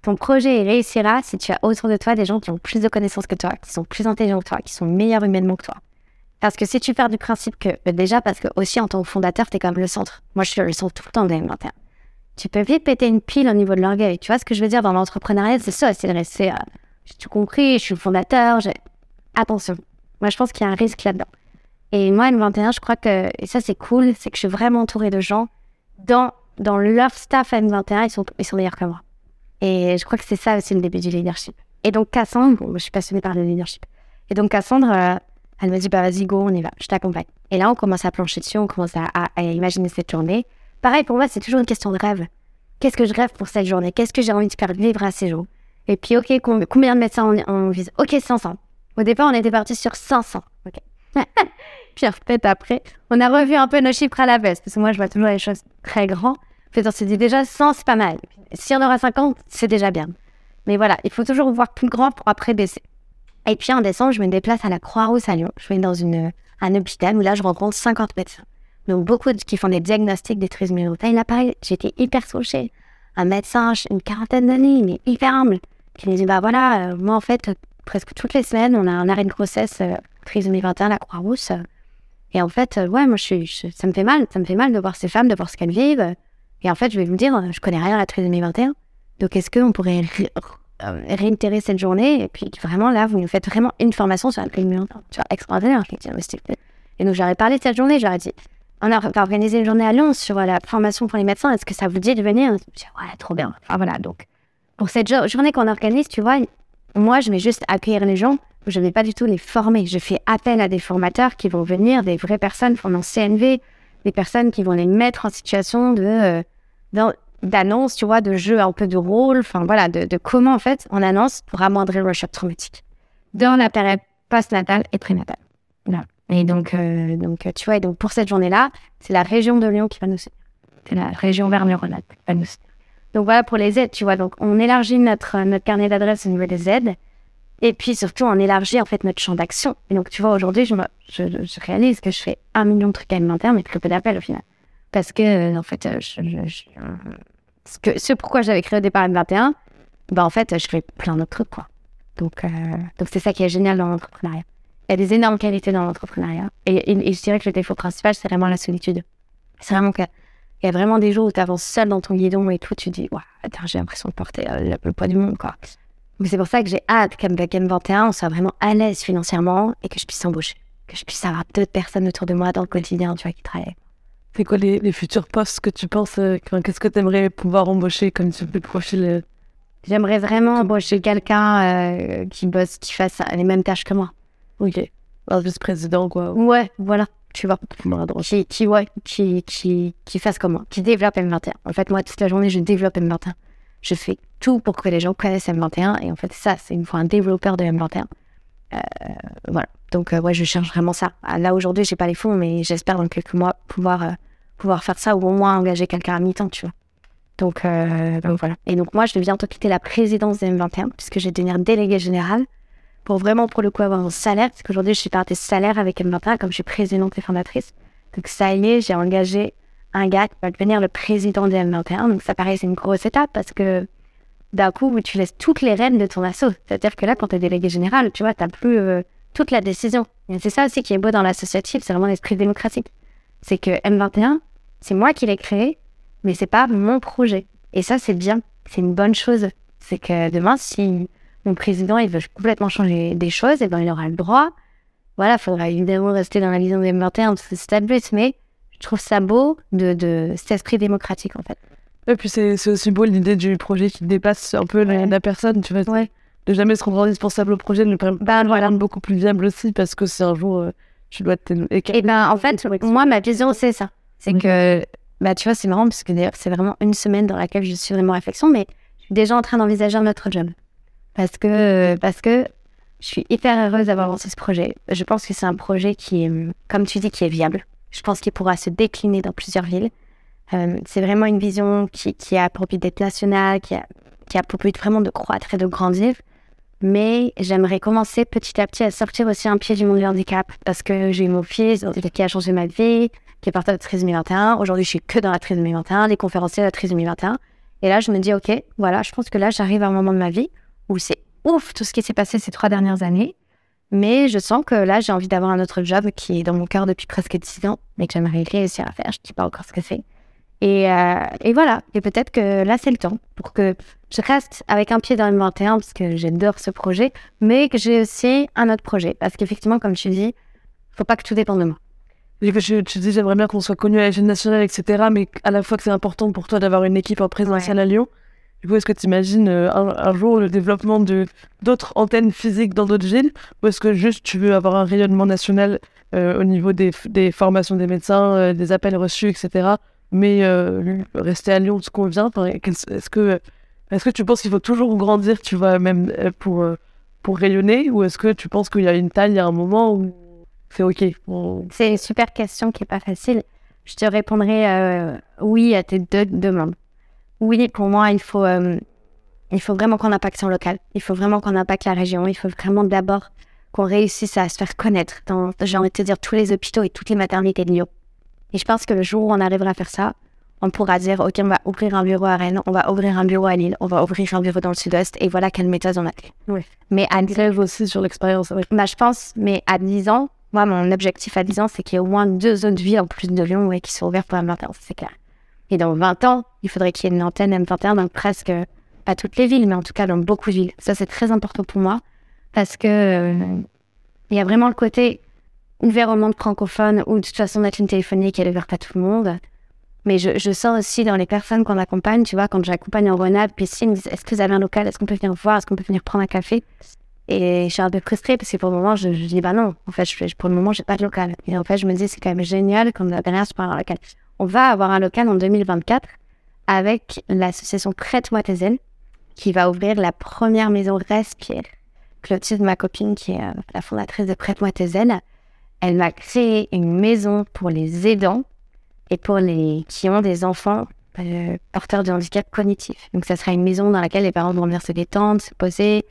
Ton projet réussira si tu as autour de toi des gens qui ont plus de connaissances que toi, qui sont plus intelligents que toi, qui sont meilleurs humainement que toi. Parce que si tu pars du principe que, déjà parce que aussi en tant que fondateur, tu es comme le centre. Moi, je suis le centre tout le temps de M21 tu peux vite péter une pile au niveau de l'orgueil. Tu vois ce que je veux dire dans l'entrepreneuriat, c'est ça, c'est de rester. Euh, j'ai tout compris, je suis le fondateur. Attention, moi je pense qu'il y a un risque là-dedans. Et moi, M21, je crois que, et ça c'est cool, c'est que je suis vraiment entourée de gens dans, dans leur staff à M21, ils sont, ils sont meilleurs que moi. Et je crois que c'est ça aussi le début du leadership. Et donc Cassandre, bon, je suis passionnée par le leadership. Et donc Cassandre, euh, elle me dit, bah vas-y, go, on y va, je t'accompagne. Et là, on commence à plancher dessus, on commence à imaginer cette journée. Pareil, pour moi, c'est toujours une question de rêve. Qu'est-ce que je rêve pour cette journée? Qu'est-ce que j'ai envie de faire vivre à ces jours? Et puis, OK, combien de médecins on, vise? Ok, 500. Au départ, on était parti sur 500. OK. [laughs] puis en fait, après, on a revu un peu nos chiffres à la baisse, parce que moi, je vois toujours les choses très grands. En fait, on s'est dit déjà 100, c'est pas mal. Si on aura 50, c'est déjà bien. Mais voilà, il faut toujours voir plus grand pour après baisser. Et puis en décembre, je me déplace à la Croix-Rousse à Lyon. Je vais dans un hôpital où là, je rencontre 50 médecins. Donc, beaucoup qui font des diagnostics des trisomies Et Là, pareil, j'étais hyper touchée. Un médecin, une quarantaine d'années, mais hyper humble, qui me dit Bah voilà, euh, moi, en fait, presque toutes les semaines, on a un arrêt de grossesse, euh, trisomie 21, la Croix-Rousse. et en fait, euh, ouais, moi, je ça me fait mal. Ça me fait mal de voir ces femmes, de voir ce qu'elles vivent. Et en fait, je vais vous dire, je connais rien à la trisomie 21. Donc, est-ce qu'on pourrait réitérer cette journée? Et puis, vraiment, là, vous nous faites vraiment une formation sur la trisomie 21. Tu vois, extraordinaire. Et donc, j'aurais parlé de cette journée, j'aurais dit on a organisé une journée à Lyon sur la formation pour les médecins. Est-ce que ça vous dit de venir? Ouais, trop bien. Enfin voilà, donc pour cette journée qu'on organise, tu vois, moi je vais juste accueillir les gens. Je ne vais pas du tout les former. Je fais appel à des formateurs qui vont venir, des vraies personnes formant CNV, des personnes qui vont les mettre en situation de, euh, d'annonces, tu vois, de jeux un peu de rôle, enfin voilà, de, de, comment en fait on annonce pour amoindrir le choc traumatique dans la période post-natale et prénatale. Voilà. Et donc, euh, donc, tu vois, et donc pour cette journée-là, c'est la région de Lyon qui va nous. C'est la région Vermeuronat qui va nous. Donc voilà pour les aides, tu vois. Donc on élargit notre, notre carnet d'adresses au niveau des aides. Et puis surtout, on élargit en fait notre champ d'action. Et donc, tu vois, aujourd'hui, je, je, je, réalise que je fais un million de trucs alimentaires, mais très peu d'appels au final. Parce que, euh, en fait, je, ce, que, ce pourquoi j'avais créé au départ M21, bah, en fait, je fais plein d'autres trucs, quoi. Donc, euh, donc c'est ça qui est génial dans l'entrepreneuriat. Il y a des énormes qualités dans l'entrepreneuriat. Et, et, je dirais que le défaut principal, c'est vraiment la solitude. C'est vraiment qu'il y a vraiment des jours où tu avances seul dans ton guidon et tout, tu dis, ouais, j'ai l'impression de porter euh, le poids du monde, quoi. Mais c'est pour ça que j'ai hâte qu'avec M21, on soit vraiment à l'aise financièrement et que je puisse embaucher. Que je puisse avoir d'autres personnes autour de moi dans le quotidien, tu vois, qui travaillent. C'est quoi les, les, futurs postes que tu penses euh, Qu'est-ce que tu aimerais pouvoir embaucher comme tu le profil euh? J'aimerais vraiment embaucher quelqu'un euh, qui bosse, qui fasse les mêmes tâches que moi. Ok. Un vice-président, quoi. Ouais, voilà. Tu vois. Qui, qui, ouais, qui, qui, qui fasse comme moi, qui développe M21. En fait, moi, toute la journée, je développe M21 je fais tout pour que les gens connaissent M21. Et en fait, ça, c'est une fois un développeur de M21. Euh, voilà. Donc, euh, ouais, je cherche vraiment ça. Ah, là, aujourd'hui, j'ai pas les fonds, mais j'espère dans quelques mois pouvoir, euh, pouvoir faire ça ou au moins engager quelqu'un à mi-temps, tu vois. Donc, donc, voilà. Et donc, moi, je vais bientôt quitter la présidence de M21 puisque je vais devenir délégué général pour vraiment, pour le coup, avoir un salaire. Parce qu'aujourd'hui, je suis partie salaire avec M21 comme je suis présidente et fondatrice. Donc, ça y est, j'ai engagé un gars qui va devenir le président des M21. Donc ça paraît c'est une grosse étape parce que d'un coup, tu laisses toutes les rênes de ton assaut. C'est-à-dire que là, quand tu es délégué général, tu vois, tu plus euh, toute la décision. Et c'est ça aussi qui est beau dans l'associatif, c'est vraiment l'esprit démocratique. C'est que M21, c'est moi qui l'ai créé, mais c'est pas mon projet. Et ça, c'est bien. C'est une bonne chose. C'est que demain, si mon président il veut complètement changer des choses, et ben, il aura le droit. Voilà, il faudra évidemment rester dans la vision des M21 parce que c'est but, mais je trouve ça beau de, de cet esprit démocratique en fait. Et puis c'est aussi beau l'idée du projet qui dépasse un peu la, personne, tu vois. Ouais. De jamais se rendre indispensable au projet, de le bah, voilà. beaucoup plus viable aussi parce que c'est un jour, euh, tu dois te. Et, et ben en fait, moi ma vision c'est ça. C'est que, bah tu vois, c'est marrant parce que d'ailleurs c'est vraiment une semaine dans laquelle je suis vraiment en réflexion, mais je suis déjà en train d'envisager un autre job. Parce que, parce que je suis hyper heureuse d'avoir lancé ce projet. Je pense que c'est un projet qui comme tu dis, qui est viable je pense qu'il pourra se décliner dans plusieurs villes. Euh, c'est vraiment une vision qui, qui a pour but d'être nationale, qui a, qui a pour but vraiment de croître et de grandir. Mais j'aimerais commencer petit à petit à sortir aussi un pied du monde du handicap parce que j'ai eu mon fils qui a changé ma vie, qui est parti de la trisomie 21. Aujourd'hui, je suis que dans la trisomie 21, les conférenciers de la trisomie 21. Et là, je me dis, OK, voilà, je pense que là, j'arrive à un moment de ma vie où c'est ouf tout ce qui s'est passé ces trois dernières années. Mais je sens que là, j'ai envie d'avoir un autre job qui est dans mon cœur depuis presque 10 ans, mais que j'aimerais réussir à faire. Je ne dis pas encore ce que c'est. Et, euh, et, voilà. Et peut-être que là, c'est le temps pour que je reste avec un pied dans le 21 parce que j'adore ce projet, mais que j'ai aussi un autre projet. Parce qu'effectivement, comme tu dis, faut pas que tout dépende de moi. Je, tu dis, j'aimerais bien qu'on soit connu à l'échelle nationale, etc. Mais à la fois que c'est important pour toi d'avoir une équipe en présentiel à Lyon, du coup, est-ce que tu imagines euh, un, jour le développement d'autres antennes physiques dans d'autres villes? Ou est-ce que juste tu veux avoir un rayonnement national euh, au niveau des, des, formations des médecins, euh, des appels reçus, etc. Mais rester à Lyon te convient Est-ce que, est que tu penses qu'il faut toujours grandir, tu vois, même pour, pour rayonner? Ou est-ce que tu penses qu'il y a une taille, il y a un moment où c'est OK? C'est une super question qui n'est pas facile. Je te répondrai oui à tes deux demandes oui, pour moi, il faut, euh, il faut vraiment qu'on impacte son local. Il faut vraiment qu'on impacte la région. Il faut vraiment d'abord qu'on réussisse à se faire connaître dans, j'ai envie de te dire, tous les hôpitaux et toutes les maternités de Lyon. Et je pense que le jour où on arrivera à faire ça, on pourra dire, OK, on va ouvrir un bureau à Rennes, on va ouvrir un bureau à Lille, on va ouvrir un bureau dans le sud-ouest, et voilà quelle méthode on a. Oui. Mais à 10 aussi sur l'expérience. Bah, je pense, mais à 10 ans, moi, mon objectif à 10 ans, c'est qu'il y ait au moins deux autres villes en plus de Lyon qui soient ouvertes pour la matin, c'est clair. Et dans 20 ans, il faudrait qu'il y ait une antenne M21 dans presque, pas toutes les villes, mais en tout cas dans beaucoup de villes. Ça, c'est très important pour moi parce que euh, il y a vraiment le côté ouvert au monde francophone ou de toute façon, notre ligne téléphonique, elle est ouverte à tout le monde. Mais je, sens aussi dans les personnes qu'on accompagne, tu vois, quand j'accompagne en Rhône-Alpes, puis ils me disent Est-ce que vous avez un local? Est-ce qu'on peut venir voir? Est-ce qu'on peut venir prendre un café? Et je suis un peu frustrée parce que pour le moment, je, dis Bah non, en fait, pour le moment, j'ai pas de local. Et en fait, je me dis C'est quand même génial qu'on a bien sur un local on va avoir un local en 2024 avec l'association Prête-moi tes ailes, qui va ouvrir la première maison Respire. Clotilde, ma copine, qui est euh, la fondatrice de Prête-moi tes ailes, elle m'a créé une maison pour les aidants et pour les qui ont des enfants euh, porteurs de handicap cognitif. Donc, ça sera une maison dans laquelle les parents vont venir se détendre, se poser,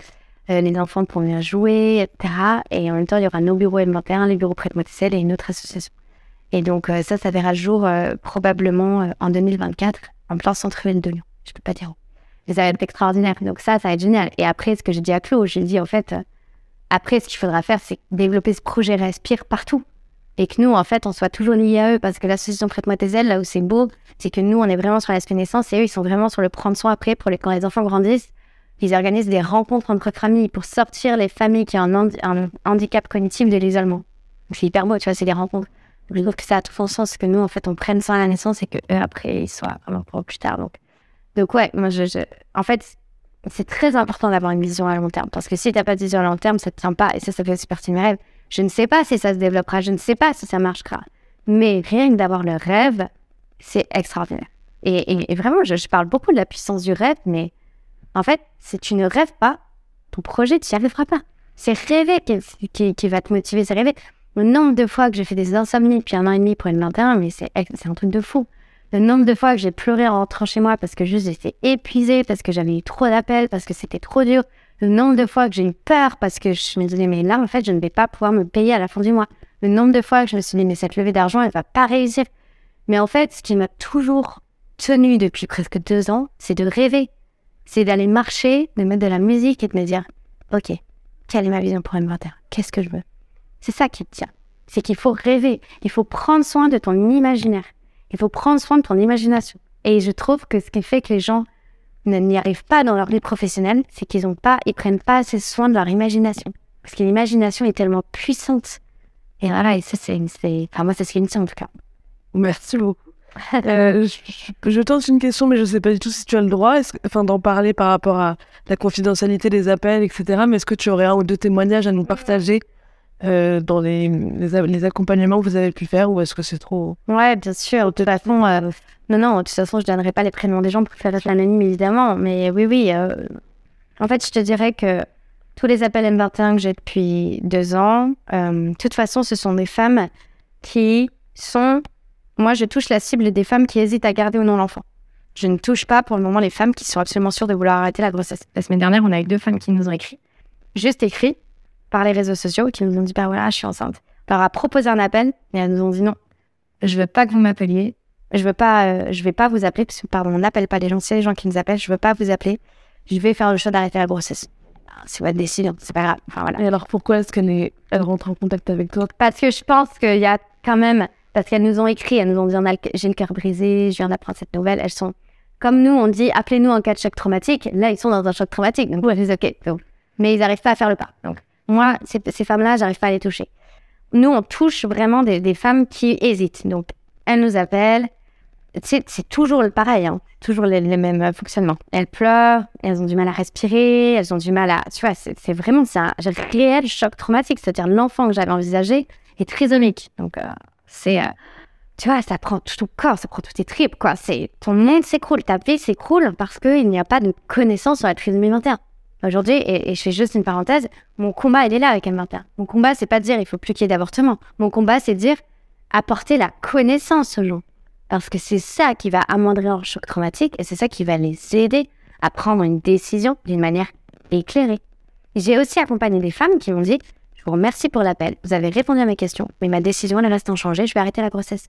euh, les enfants pourront venir jouer, etc. Et en même temps, il y aura nos bureaux M21, les bureaux près de Montessel et une autre association. Et donc, euh, ça, ça verra jour probablement en 2024, en plein centre-ville de Lyon. Je peux pas dire où. Mais ça va être extraordinaire. Donc, ça, ça va être génial. Et après, ce que j'ai dit à Claude, j'ai dit, en fait, après, ce qu'il faudra faire, c'est développer ce projet Respire partout et que nous, en fait, on soit toujours liés à eux. Parce que l'association Prête-moi tes ailes, là où c'est beau, c'est que nous, on est vraiment sur l'aspect naissance et eux, ils sont vraiment sur le prendre soin après pour les, quand les enfants grandissent. Ils organisent des rencontres entre familles pour sortir les familles qui ont un, handicap cognitif de l'isolement. C'est hyper beau, tu vois, c'est des rencontres. Je trouve que ça a tout son sens que nous, en fait, on prenne soin à la naissance et que eux, après, ils soient vraiment pour plus tard. Donc, donc ouais, moi, je, en fait, c'est très important d'avoir une vision à long terme. Parce que si tu n'as pas de vision à long terme, ça ne tient pas. Et ça, ça fait aussi partie de mes rêves. Je ne sais pas si ça se développera, je ne sais pas si ça marchera. Mais rien que d'avoir le rêve, c'est extraordinaire. Et, vraiment, je, parle beaucoup de la puissance du rêve, mais en fait, si tu ne rêves pas, ton projet, tu n'y arriveras pas. C'est rêver qui, va te motiver, c'est rêver. Le nombre de fois que j'ai fait des insomnies depuis un an et demi pour une 21, mais c'est un truc de fou. Le nombre de fois que j'ai pleuré en rentrant chez moi parce que juste j'étais épuisée, parce que j'avais eu trop d'appels, parce que c'était trop dur, le nombre de fois que j'ai eu peur parce que je me disais, mais là, en fait, je ne vais pas pouvoir me payer à la fin du mois. Le nombre de fois que je me suis dit, mais cette levée d'argent, elle va pas réussir. Mais en fait, ce qui m'a toujours tenu depuis presque deux ans, c'est de rêver. C'est d'aller marcher, de mettre de la musique et de me dire, OK, quelle est ma vision pour M21 Qu'est-ce que je veux? C'est ça qui tient. C'est qu'il faut rêver. Il faut prendre soin de ton imaginaire. Il faut prendre soin de ton imagination. Et je trouve que ce qui fait que les gens n'y arrivent pas dans leur vie professionnelle, c'est qu'ils ont pas, ils prennent pas assez soin de leur imagination. Parce que l'imagination est tellement puissante. Et voilà, et ça, c'est, enfin, moi, c'est ce qui me tient en tout cas. Merci beaucoup. [laughs] Euh, je, tente une question, mais je ne sais pas du tout si tu as le droit enfin, d'en parler par rapport à la confidentialité des appels, etc. Mais est-ce que tu aurais un ou deux témoignages à nous partager? Euh, dans les, les, accompagnements que vous avez pu faire ou est-ce que c'est trop Ouais, bien sûr. De toute façon, euh, non, non, de toute façon, je donnerai pas les prénoms des gens pour faire l'anonyme, évidemment. Mais oui, oui. Euh, en fait, je te dirais que tous les appels M21 que j'ai depuis deux ans, de toute façon, ce sont des femmes qui sont. Moi, je touche la cible des femmes qui hésitent à garder ou non l'enfant. Je ne touche pas pour le moment les femmes qui sont absolument sûres de vouloir arrêter la grossesse. La semaine dernière, on a eu deux femmes qui nous ont écrit, juste écrit, par les réseaux sociaux qui nous ont dit bah voilà, je suis enceinte. On leur a proposé un appel, mais elles nous ont dit non, je veux pas que vous m'appeliez, je veux pas, euh, je vais pas vous appeler parce que pardon, on n'appelle pas les gens, c'est les gens qui nous appellent, je veux pas vous appeler, je vais faire le choix d'arrêter la grossesse. Ah, c'est votre décision, c'est pas grave. Enfin, voilà. Et alors pourquoi est-ce qu'elle elle rentre en contact avec toi? Parce que je pense qu'il y a quand même, parce qu'elles nous ont écrit, elles nous ont dit j'ai le cœur brisé, je viens d'apprendre cette nouvelle, elles sont comme nous, on dit appelez-nous en cas de choc traumatique. Là, ils sont dans un choc traumatique, donc elles disent ok, mais ils n'arrivent pas à faire le pas. Donc moi, ces, femmes-là, j'arrive pas à les toucher. Nous, on touche vraiment des, femmes qui hésitent. Donc, elles nous appellent. C'est toujours pareil, hein. toujours les, mêmes fonctionnements. Elles pleurent, elles ont du mal à respirer, elles ont du mal à... Tu vois, c'est vraiment un réel choc traumatique. C'est-à-dire l'enfant que j'avais envisagé est trisomique. Donc, euh, c'est... Euh, tu vois, ça prend tout ton corps, ça prend toutes tes tripes, quoi. Ton monde s'écroule, ta vie s'écroule parce qu'il n'y a pas de connaissance sur la trisomie 21. Aujourd'hui, et, je fais juste une parenthèse, mon combat, il est là avec M21. Mon combat, c'est pas de dire il faut plus qu'il y ait d'avortement. Mon combat, c'est de dire apporter la connaissance aux gens. Parce que c'est ça qui va amoindrir leur choc traumatique et c'est ça qui va les aider à prendre une décision d'une manière éclairée. J'ai aussi accompagné des femmes qui m'ont dit Je vous remercie pour l'appel, vous avez répondu à mes questions, mais ma décision, elle reste inchangée, je vais arrêter la grossesse.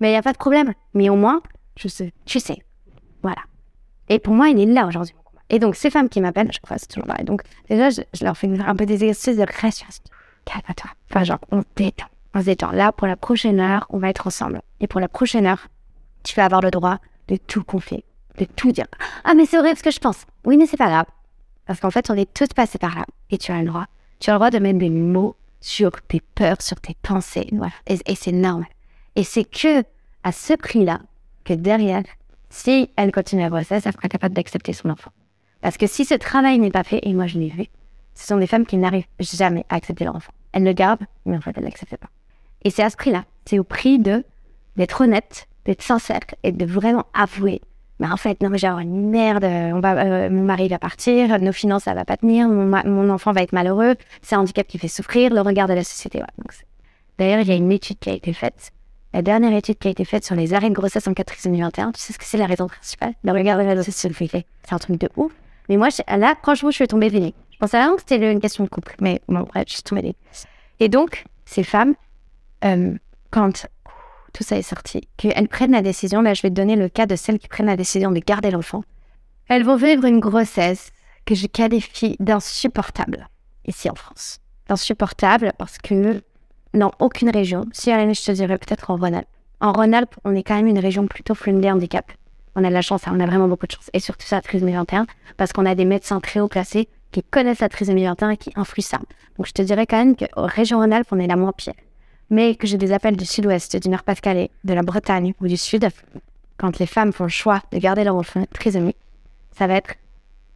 Mais il n'y a pas de problème. Mais au moins, je sais. Tu sais. Voilà. Et pour moi, il est là aujourd'hui. Et donc, ces femmes qui m'appellent, je crois, c'est toujours pareil. Donc, déjà, je, leur fais un peu des exercices de respiration. Calme-toi. Enfin, genre, on détend. On se détend. Là, pour la prochaine heure, on va être ensemble. Et pour la prochaine heure, tu vas avoir le droit de tout confier, de tout dire. Ah, mais c'est horrible ce que je pense. Oui, mais c'est pas grave. Parce qu'en fait, on est tous passés par là. Et tu as le droit. Tu as le droit de mettre des mots sur tes peurs, sur tes pensées. Et, c'est normal. Et c'est que à ce prix-là que derrière, si elle continue la grossesse, elle sera capable d'accepter son enfant. Parce que si ce travail n'est pas fait, et moi je l'ai vu, ce sont des femmes qui n'arrivent jamais à accepter leur enfant. Elles le gardent, mais en fait elles ne l'acceptent pas. Et c'est à ce prix-là, c'est au prix de d'être honnête, d'être sincère et de vraiment avouer Mais en fait, non, genre, merde, on va, euh, mon mari va partir, nos finances, ça va pas tenir, mon, mon enfant va être malheureux, c'est un handicap qui fait souffrir, le regard de la société. D'ailleurs, il y a une étude qui a été faite, la dernière étude qui a été faite sur les arrêts de grossesse en 4 trimestre 2021. Tu sais ce que c'est la raison principale? Le regard de la société. C'est un truc de ouf. Mais moi, là, franchement, je suis tombée des. Je pensais vraiment que c'était une question de couple. Mais bon, bref, je suis tombée des. Et donc, ces femmes, euh, quand tout ça est sorti, qu'elles prennent la décision, là je vais te donner le cas de celles qui prennent la décision de garder l'enfant, elles vont vivre une grossesse que je qualifie d'insupportable ici en France. D'insupportable parce que dans aucune région, si limite, je te dirais peut-être en Rhône-Alpes. En Rhône-Alpes, on est quand même une région plutôt friendly handicap. On a de la chance, hein, on a vraiment beaucoup de chance. Et surtout ça, la trisomie 21, parce qu'on a des médecins très haut placés qui connaissent la trisomie 21 et qui influent ça. Donc je te dirais quand même qu'en région Rhône-Alpes, on est la moins pire mais que j'ai des appels du sud-ouest, du Nord-Pas-de-Calais, de la Bretagne ou du sud, quand les femmes font le choix de garder leur enfant trisomique, ça va être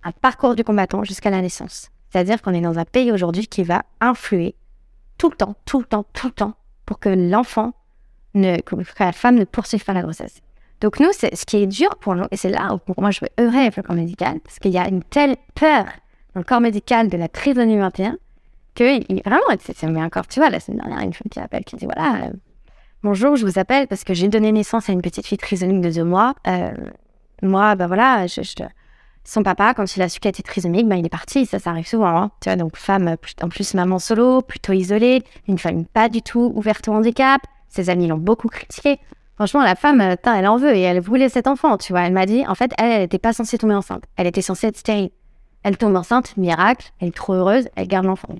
un parcours du combattant jusqu'à la naissance. C'est-à-dire qu'on est dans un pays aujourd'hui qui va influer tout le temps, tout le temps, tout le temps, pour que l'enfant, ne, que la femme ne poursuive pas la grossesse. Donc nous, ce qui est dur pour nous, et c'est là où moi je veux œuvrer avec le corps médical, parce qu'il y a une telle peur dans le corps médical de la trisomie 21 que il- vraiment, c'est encore, tu vois, la semaine dernière, une femme qui appelle, qui dit voilà, euh, bonjour, je vous appelle parce que j'ai donné naissance à une petite fille trisomique de deux mois. Euh, moi, bah voilà, son papa, quand il a su qu'elle était trisomique, bah, il est parti. Ça, ça arrive souvent, hein. tu vois. Donc femme, euh, en plus maman solo, plutôt isolée, une famille pas du tout ouverte au handicap. Ses amis l'ont beaucoup critiqué. Franchement, la femme, euh, elle en veut et elle voulait cet enfant, tu vois. Elle m'a dit, en fait, elle, n'était pas censée tomber enceinte. Elle était censée être stérile. Elle tombe enceinte, miracle, elle est trop heureuse, elle garde l'enfant.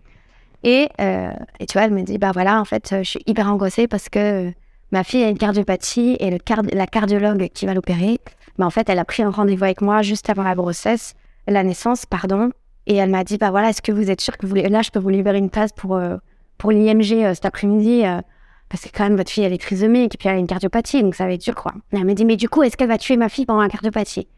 Et, euh, et tu vois, elle me dit, bah voilà, en fait, euh, je suis hyper angoissée parce que ma fille a une cardiopathie et le la cardiologue qui va l'opérer, bah en fait, elle a pris un rendez-vous avec moi juste avant la grossesse, la naissance, pardon. Et elle m'a dit, bah voilà, est-ce que vous êtes sûr que vous voulez... Là, je peux vous libérer une place pour, pour l'IMG cet après-midi parce que quand même, votre fille, elle est trisomique et puis elle a une cardiopathie, donc ça va être dur, quoi. Elle m'a dit, mais du coup, est-ce qu'elle va tuer ma fille pendant la cardiopathie?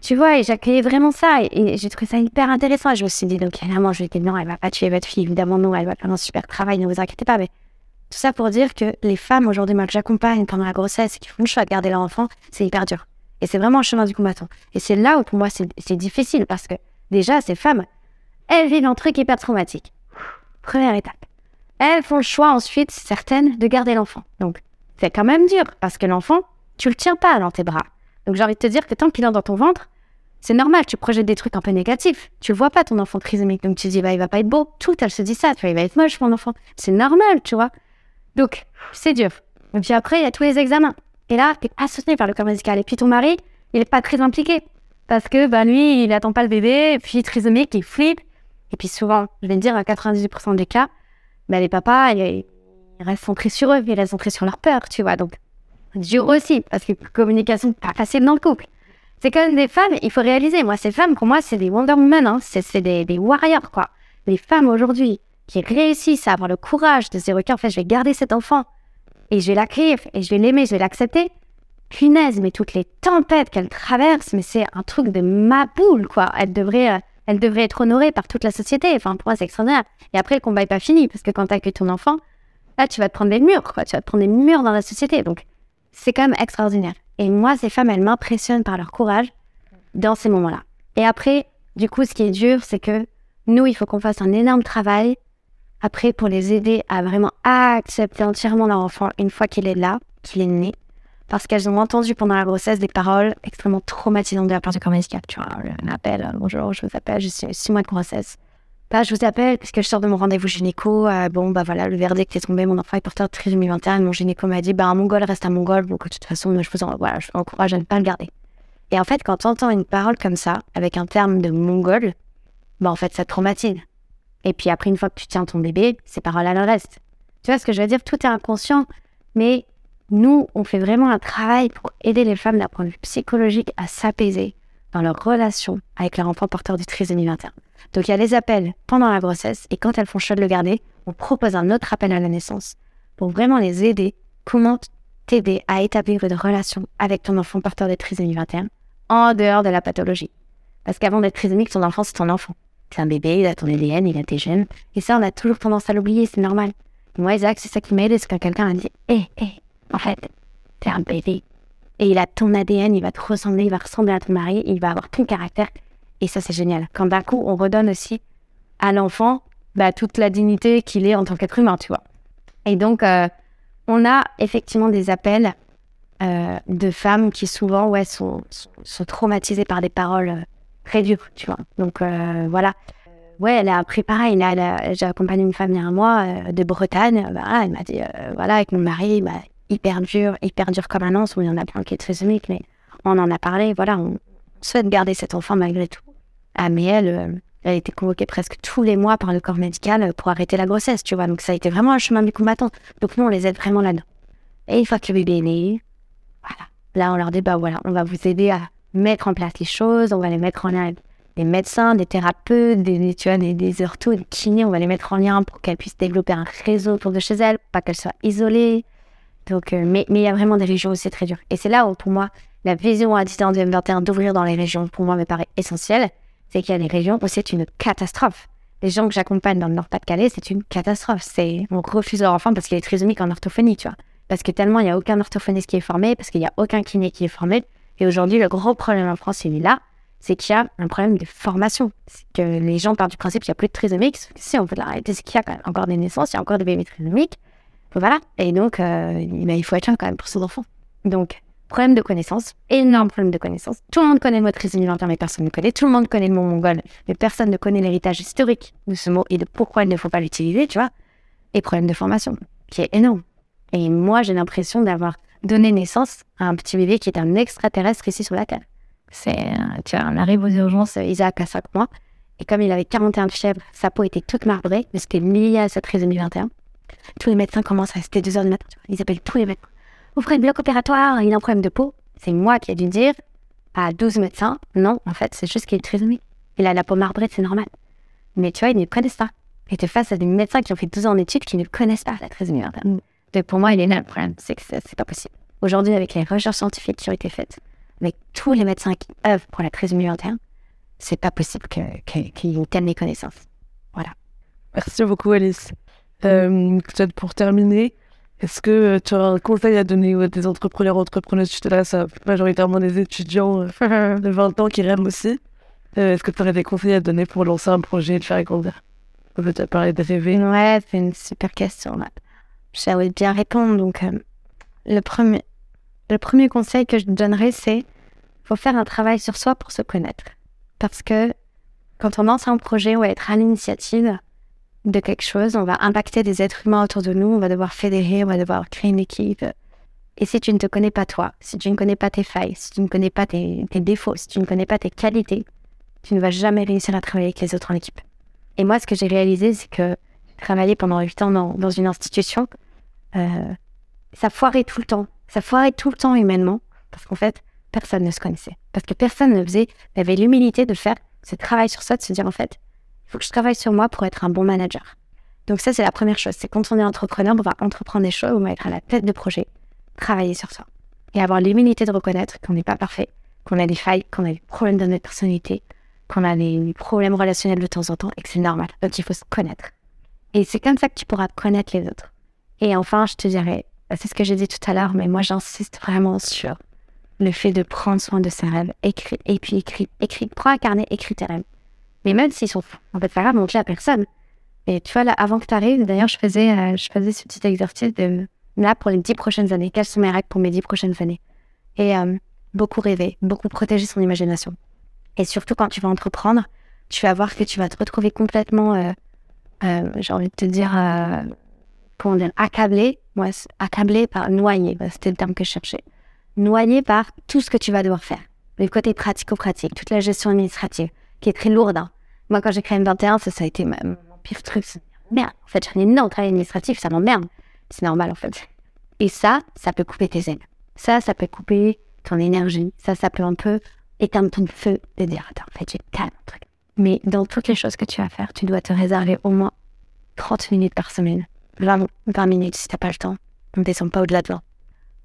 Tu vois, et j'accueillais vraiment ça, et, j'ai trouvé ça hyper intéressant. Et je me suis dit, donc évidemment, je lui ai dit, non, elle va pas tuer votre fille, évidemment, non, elle va faire un super travail, ne vous inquiétez pas. Mais tout ça pour dire que les femmes aujourd'hui, moi, que j'accompagne pendant la grossesse qui font le choix de garder leur enfant, c'est hyper dur. Et c'est vraiment un chemin du combattant. Et c'est là où, pour moi, c'est difficile, parce que déjà, ces femmes, elles vivent un truc hyper traumatique. Première étape. Elles font le choix ensuite, certaines, de garder l'enfant. Donc, c'est quand même dur, parce que l'enfant, tu le tiens pas dans tes bras. Donc, j'ai envie de te dire que tant qu'il est dans ton ventre, c'est normal, tu projettes des trucs un peu négatifs. Tu le vois pas, ton enfant trisomique. Donc, tu te dis, bah, il va pas être beau. Tout, elle se dit ça. Tu vois, il va être moche, mon enfant. C'est normal, tu vois. Donc, c'est dur. Et puis après, il y a tous les examens. Et là, tu es assoutenu par le corps médical. Et puis, ton mari, il est pas très impliqué. Parce que, bah, lui, il attend pas le bébé. Puis, trisomique, il flippe. Et puis, souvent, je vais te dire, à 98% des cas, bah, les papas, ils, restent centrés sur eux. Ils restent centrés sur leur peur, tu vois. Donc, dur aussi. Parce que communication pas facile dans le couple. C'est comme des femmes, il faut réaliser, moi, ces femmes, pour moi, c'est des Wonder Woman, hein. c'est des warriors, quoi. Les femmes aujourd'hui qui réussissent à avoir le courage de se dire, OK, en fait, je vais garder cet enfant et je vais l'accueillir et je vais l'aimer, je vais l'accepter. Punaise, mais toutes les tempêtes qu'elle traverse, mais c'est un truc de ma boule, quoi. Elle devrait, euh, elle devrait être honorée par toute la société. Enfin, pour moi, c'est extraordinaire. Et après, le combat n'est pas fini, parce que quand tu accueilles ton enfant, là, tu vas te prendre des murs, quoi. Tu vas te prendre des murs dans la société. Donc, c'est quand même extraordinaire. Et moi, ces femmes, elles m'impressionnent par leur courage dans ces moments-là. Et après, du coup, ce qui est dur, c'est que nous, il faut qu'on fasse un énorme travail après pour les aider à vraiment accepter entièrement leur enfant une fois qu'il est là, qu'il est né. Parce qu'elles ont entendu pendant la grossesse des paroles extrêmement traumatisantes de la part du corps médical. Tu vois, un appel, euh, bonjour, je vous appelle, j'ai six six mois de grossesse. Bah, je vous appelle puisque je sors de mon rendez-vous gynéco. euh, bon, bah voilà, le verdict est tombé. Mon enfant est porteur de trisomie 21. Mon gynéco m'a dit, bah, un mongol reste un mongol. Donc, de toute façon, je vous, je encourage à ne pas le garder. Et en fait, quand tu entends une parole comme ça, avec un terme de mongol, bah, en fait, ça te traumatise. Et puis après, une fois que tu tiens ton bébé, ces paroles, elles restent. Tu vois ce que je veux dire? Tout est inconscient. Mais nous, on fait vraiment un travail pour aider les femmes d'un point de vue psychologique à s'apaiser dans leur relation avec leur enfant porteur du trisomie 21. Donc il y a les appels pendant la grossesse et quand elles font choix de le garder, on propose un autre appel à la naissance pour vraiment les aider. Comment t'aider à établir une relation avec ton enfant porteur de trisomie 21 en dehors de la pathologie? Parce qu'avant d'être trisomique, ton enfant, c'est ton enfant. C'est un bébé, il a ton ADN, il a tes gènes. Et ça, on a toujours tendance à l'oublier, c'est normal. Moi, Isaac, c'est ça qui m'a aidé, c'est quand quelqu'un a dit Hé, hé, en fait, t'es un bébé. Et il a ton ADN, il va te ressembler, il va ressembler à ton mari, il va avoir ton caractère. Et ça, c'est génial. Quand d'un coup, on redonne aussi à l'enfant bah, toute la dignité qu'il est en tant qu'être humain, tu vois. Et donc, euh, on a effectivement des appels euh, de femmes qui souvent ouais, sont, traumatisées par des paroles euh, très dures, tu vois. Donc, voilà. Ouais, elle a appris pareil. J'ai accompagné une femme il y a un mois de Bretagne. Bah, elle m'a dit, voilà, avec mon mari, bah, hyper dur, hyper dur comme un anse, où il y en a plein qui est trisomique, mais on en a parlé. Voilà, on souhaite garder cet enfant malgré tout. Ah, mais elle, elle a été convoquée presque tous les mois par le corps médical pour arrêter la grossesse, tu vois. Donc ça a été vraiment un chemin du combattant. Donc nous, on les aide vraiment là-dedans. Et une fois que le bébé est né, voilà. Là, on leur dit, bah voilà, on va vous aider à mettre en place les choses, on va les mettre en lien avec des médecins, des thérapeutes, des, tu vois, des, des orthos, des kinés, on va les mettre en lien pour qu'elles puissent développer un réseau autour de chez elles, pas qu'elles soient isolées. Donc, euh, mais il y a vraiment des régions où c'est très dur. Et c'est là où, pour moi, la vision à distance du M21 d'ouvrir dans les régions, pour moi, me paraît essentielle c'est qu'il y a des régions où c'est une catastrophe. Les gens que j'accompagne dans le Nord-Pas-de-Calais, c'est une catastrophe. C'est on refuse leur enfant parce qu'il est trisomique en orthophonie, tu vois. Parce que tellement il n'y a aucun orthophoniste qui est formé, parce qu'il n'y a aucun kiné qui est formé. Et aujourd'hui, le gros problème en France, il est là, c'est qu'il y a un problème de formation. C'est que les gens partent du principe qu'il n'y a plus de trisomiques. Si on veut l'arrêter, c'est qu'il y a quand même encore des naissances, il y a encore des bébés trisomiques. Voilà. Et donc, euh, il faut être là quand même pour ses enfants. Donc, problème de connaissance, énorme problème de connaissance. Tout le monde connaît le mot trisomie mais personne ne connaît. Tout le monde connaît le mot mongol, mais personne ne connaît l'héritage historique de ce mot et de pourquoi il ne faut pas l'utiliser, tu vois. Et problème de formation, qui est énorme. Et moi, j'ai l'impression d'avoir donné naissance à un petit bébé qui est un extraterrestre ici sur la Terre. Euh, tu vois, on arrive aux urgences, Isaac a 5 mois, et comme il avait 41 de fièvre, sa peau était toute marbrée, mais c'était lié à sa trisomie 21. Tous les médecins commencent à, c'était 2 heures du matin, ils appellent tous les médecins vous ferez le bloc opératoire, il a un problème de peau. C'est moi qui ai dû dire à 12 médecins, non, en fait, c'est juste qu'il est trisomique. Il a la peau marbrée, c'est normal. Mais tu vois, ils ne connaissent pas. Et tu face à des médecins qui ont fait 12 ans d'études qui ne connaissent pas la trisomie 21. Mm. Donc pour moi, il est là le problème, c'est que c'est pas possible. Aujourd'hui, avec les recherches scientifiques qui ont été faites, avec tous les médecins qui œuvrent pour la trisomie 21, c'est pas possible qu'ils que, telle méconnaissance. Voilà. Merci beaucoup, Alice. Euh, peut-être pour terminer, est-ce que euh, tu auras un conseil à donner à des entrepreneurs, entrepreneuses? Je t'adresse à majoritairement des étudiants euh, [laughs] de 20 ans qui rêvent aussi. Euh, est-ce que tu aurais des conseils à donner pour lancer un projet et de faire grandir? On peut te parler de rêver. Ouais, c'est une super question. J'aimerais bien répondre. Donc, le, premier, le premier conseil que je donnerais, c'est faut faire un travail sur soi pour se connaître. Parce que quand on lance un projet, on va être à l'initiative de quelque chose, on va impacter des êtres humains autour de nous, on va devoir fédérer, on va devoir créer une équipe. Et si tu ne te connais pas toi, si tu ne connais pas tes failles, si tu ne connais pas tes, défauts, si tu ne connais pas tes qualités, tu ne vas jamais réussir à travailler avec les autres en équipe. Et moi, ce que j'ai réalisé, c'est que travailler pendant 8 ans dans, une institution, euh, ça foirait tout le temps. Ça foirait tout le temps humainement, parce qu'en fait, personne ne se connaissait. Parce que personne ne faisait, avait l'humilité de faire ce travail sur soi, de se dire en fait, que je travaille sur moi pour être un bon manager. Donc ça, c'est la première chose. C'est quand on est entrepreneur, on va entreprendre des choses, on va être à la tête de projet, travailler sur soi. Et avoir l'humilité de reconnaître qu'on n'est pas parfait, qu'on a des failles, qu'on a des problèmes dans notre personnalité, qu'on a des problèmes relationnels de temps en temps et que c'est normal. Donc il faut se connaître. Et c'est comme ça que tu pourras connaître les autres. Et enfin, je te dirais, c'est ce que j'ai dit tout à l'heure, mais moi j'insiste vraiment sur le fait de prendre soin de ses rêves. Écris, et puis écris, écris, prends un carnet, écris tes rêves. Mais même s'ils sont en fait pas grave, on à personne. Et tu vois, là, avant que tu arrives, d'ailleurs, je faisais, euh, je faisais ce petit exercice de là pour les dix prochaines années. Quelles sont mes règles pour mes dix prochaines années? Et euh, beaucoup rêver, beaucoup protéger son imagination. Et surtout quand tu vas entreprendre, tu vas voir que tu vas te retrouver complètement, euh, j'ai envie de te dire, comment dire, accablé. Moi, accablé par noyé, c'était le terme que je cherchais. Noyé par tout ce que tu vas devoir faire. Le côté pratico-pratique, toute la gestion administrative, qui est très lourde. Hein. Moi, quand j'ai créé M21, ça, a été mon pire truc. Merde, en fait, j'ai un énorme travail administratif, ça m'emmerde. C'est normal, en fait. Et ça, ça peut couper tes ailes. Ça, ça peut couper ton énergie. Ça, ça peut un peu éteindre ton feu de dire, attends, en fait, j'ai tellement de trucs. Mais dans toutes les choses que tu vas faire, tu dois te réserver au moins 30 minutes par semaine. 20, 20 minutes si t'as pas le temps. On ne descend pas au-delà de 20.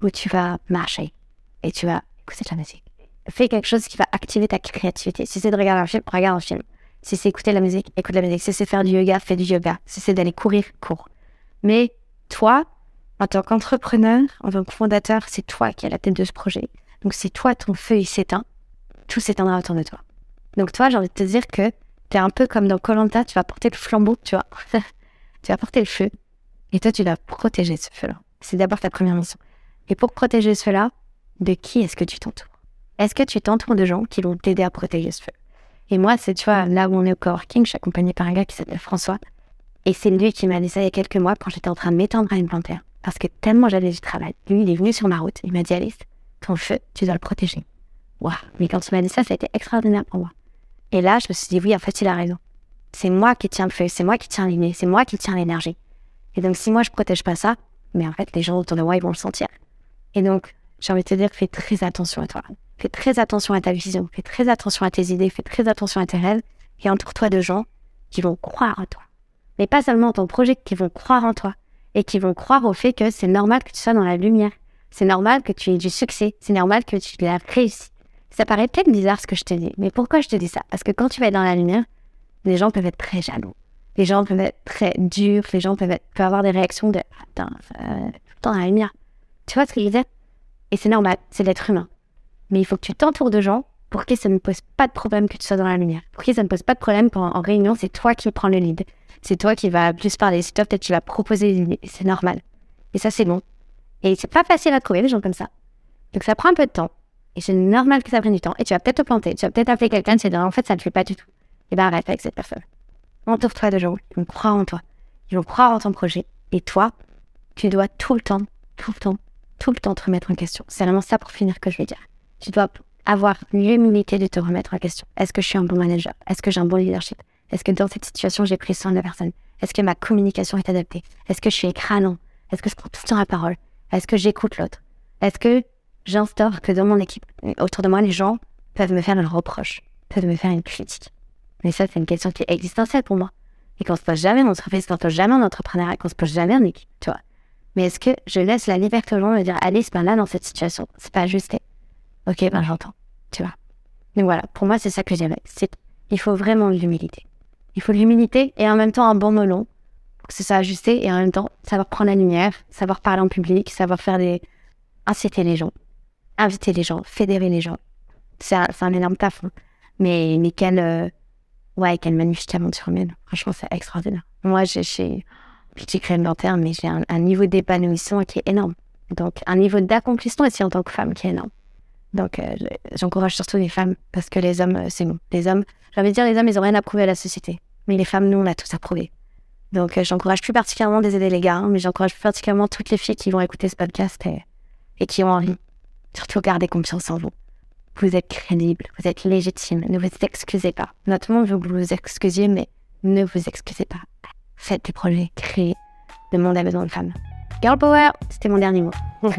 Où tu vas marcher et tu vas écouter de la musique. Fais quelque chose qui va activer ta créativité. Si c'est de regarder un film, regarde un film. Si c'est écouter la musique, écoute la musique. Si c'est faire du yoga, fais du yoga. Si c'est d'aller courir, cours. Mais toi, En tant qu'entrepreneur, en tant que fondateur, c'est toi qui as la tête de ce projet. Donc si toi, ton feu, il s'éteint, tout s'éteindra autour de toi. Donc toi, j'ai envie de te dire que tu es un peu comme dans Colanta, tu vas porter le flambeau, tu vois. [laughs] tu vas porter le feu. Et toi, tu dois protéger ce feu-là. C'est d'abord ta première mission. Et pour protéger ce feu-là, de qui est-ce que tu t'entoures? Est-ce que tu t'entoures de gens qui vont t'aider à protéger ce feu? Et moi, c'est, tu vois, là où on est au coworking, je suis accompagnée par un gars qui s'appelle François. Et c'est lui qui m'a dit ça il y a quelques mois quand j'étais en train de m'étendre à une panthère. Parce que tellement j'avais du travail. Lui, il est venu sur ma route. Il m'a dit, Alice, ton feu, tu dois le protéger. Waouh Mais quand il m'a dit ça, ça a été extraordinaire pour moi. Et là, je me suis dit, oui, en fait, il a raison. C'est moi qui tiens le feu, c'est moi qui tiens l'inné, c'est moi qui tiens l'énergie. Et donc, si moi, je protège pas ça, mais en fait, les gens autour de moi, ils vont le sentir. Et donc, j'ai envie de te dire, fais très attention à toi. Fais très attention à ta vision, fais très attention à tes idées, fais très attention à tes rêves, et entoure-toi de gens qui vont croire en toi. Mais pas seulement en ton projet, qui vont croire en toi, et qui vont croire au fait que c'est normal que tu sois dans la lumière. C'est normal que tu aies du succès, c'est normal que tu l'aies réussi. Ça paraît peut-être bizarre ce que je te dis, mais pourquoi je te dis ça? Parce que quand tu vas être dans la lumière, les gens peuvent être très jaloux. Les gens peuvent être très durs, les gens peuvent, avoir des réactions de Attends, euh, tout le dans la lumière. Tu vois ce que je veux dire? Et c'est normal, c'est l'être humain. Mais il faut que tu t'entoures de gens pour qui ça ne pose pas de problème que tu sois dans la lumière. Pour qui ça ne pose pas de problème quand en réunion, c'est toi qui prends le lead. C'est toi qui vas plus parler. C'est toi peut-être tu vas proposer des. C'est normal. Et ça, c'est bon. Et c'est pas facile à trouver, des gens comme ça. Donc ça prend un peu de temps. Et c'est normal que ça prenne du temps. Et tu vas peut-être te planter. Tu vas peut-être appeler quelqu'un et dire, en fait, ça ne le fait pas du tout. Et ben arrête avec cette personne. Entoure-toi de gens qui vont croire en toi. Ils vont croire en ton projet. Et toi, tu dois tout le temps, tout le temps, tout le temps te remettre en question. C'est vraiment ça pour finir que je vais dire. Tu dois avoir l'humilité de te remettre en question. Est-ce que je suis un bon manager? Est-ce que j'ai un bon leadership? Est-ce que dans cette situation, j'ai pris soin de la personne? Est-ce que ma communication est adaptée? Est-ce que je suis écranant Est-ce que je prends tout la parole? Est-ce que j'écoute l'autre? Est-ce que j'instaure que dans mon équipe, autour de moi, les gens peuvent me faire un reproche, peuvent me faire une critique? Mais ça, c'est une question qui est existentielle pour moi. Et qu'on se pose jamais en entreprise, qu'on se pose jamais en entrepreneuriat, qu'on se pose jamais en équipe, tu vois. Mais est-ce que je laisse la liberté aux gens de dire, allez, c'est pas là dans cette situation, c'est pas ajusté? Ok, ben j'entends, tu vois. Donc voilà, pour moi, c'est ça que j'aimais. C'est, il faut vraiment de l'humilité. Il faut de l'humilité et en même temps un bon melon pour que ce soit ajusté et en même temps savoir prendre la lumière, savoir parler en public, savoir faire des, inciter les gens, inviter les gens, fédérer les gens. C'est un, énorme taf. Hein. Mais, mais quelle, euh, ouais, quelle magnifique aventure humaine. Franchement, c'est extraordinaire. Moi, j'ai, j'ai, créé dentaire, mais j'ai un, niveau d'épanouissement qui est énorme. Donc, un niveau d'accomplissement aussi en tant que femme qui est énorme. Donc, euh, j'encourage surtout les femmes parce que les hommes, euh, c'est bon. Les hommes, j'ai envie de dire, les hommes, ils ont rien à prouver à la société. Mais les femmes, nous, on a tout à prouver. Donc, euh, j'encourage plus particulièrement aider les gars, mais j'encourage plus particulièrement toutes les filles qui vont écouter ce podcast et, qui ont envie. Surtout, gardez confiance en vous. Vous êtes crédible, vous êtes légitime, ne vous excusez pas. Notre monde que vous vous excusiez, mais ne vous excusez pas. Faites des projets, créez. Le monde a besoin de femmes. Girl Power, c'était mon dernier mot. [laughs]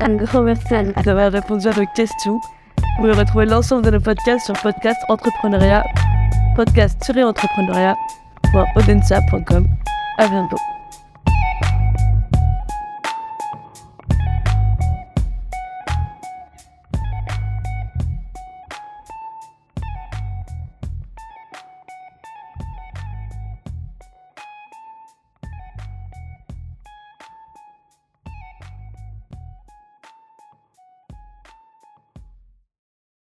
Un gros merci d'avoir répondu à nos questions. Vous pouvez retrouver l'ensemble de nos podcasts sur podcast entrepreneuriat, podcast-entrepreneuriat.audencia.com. À bientôt.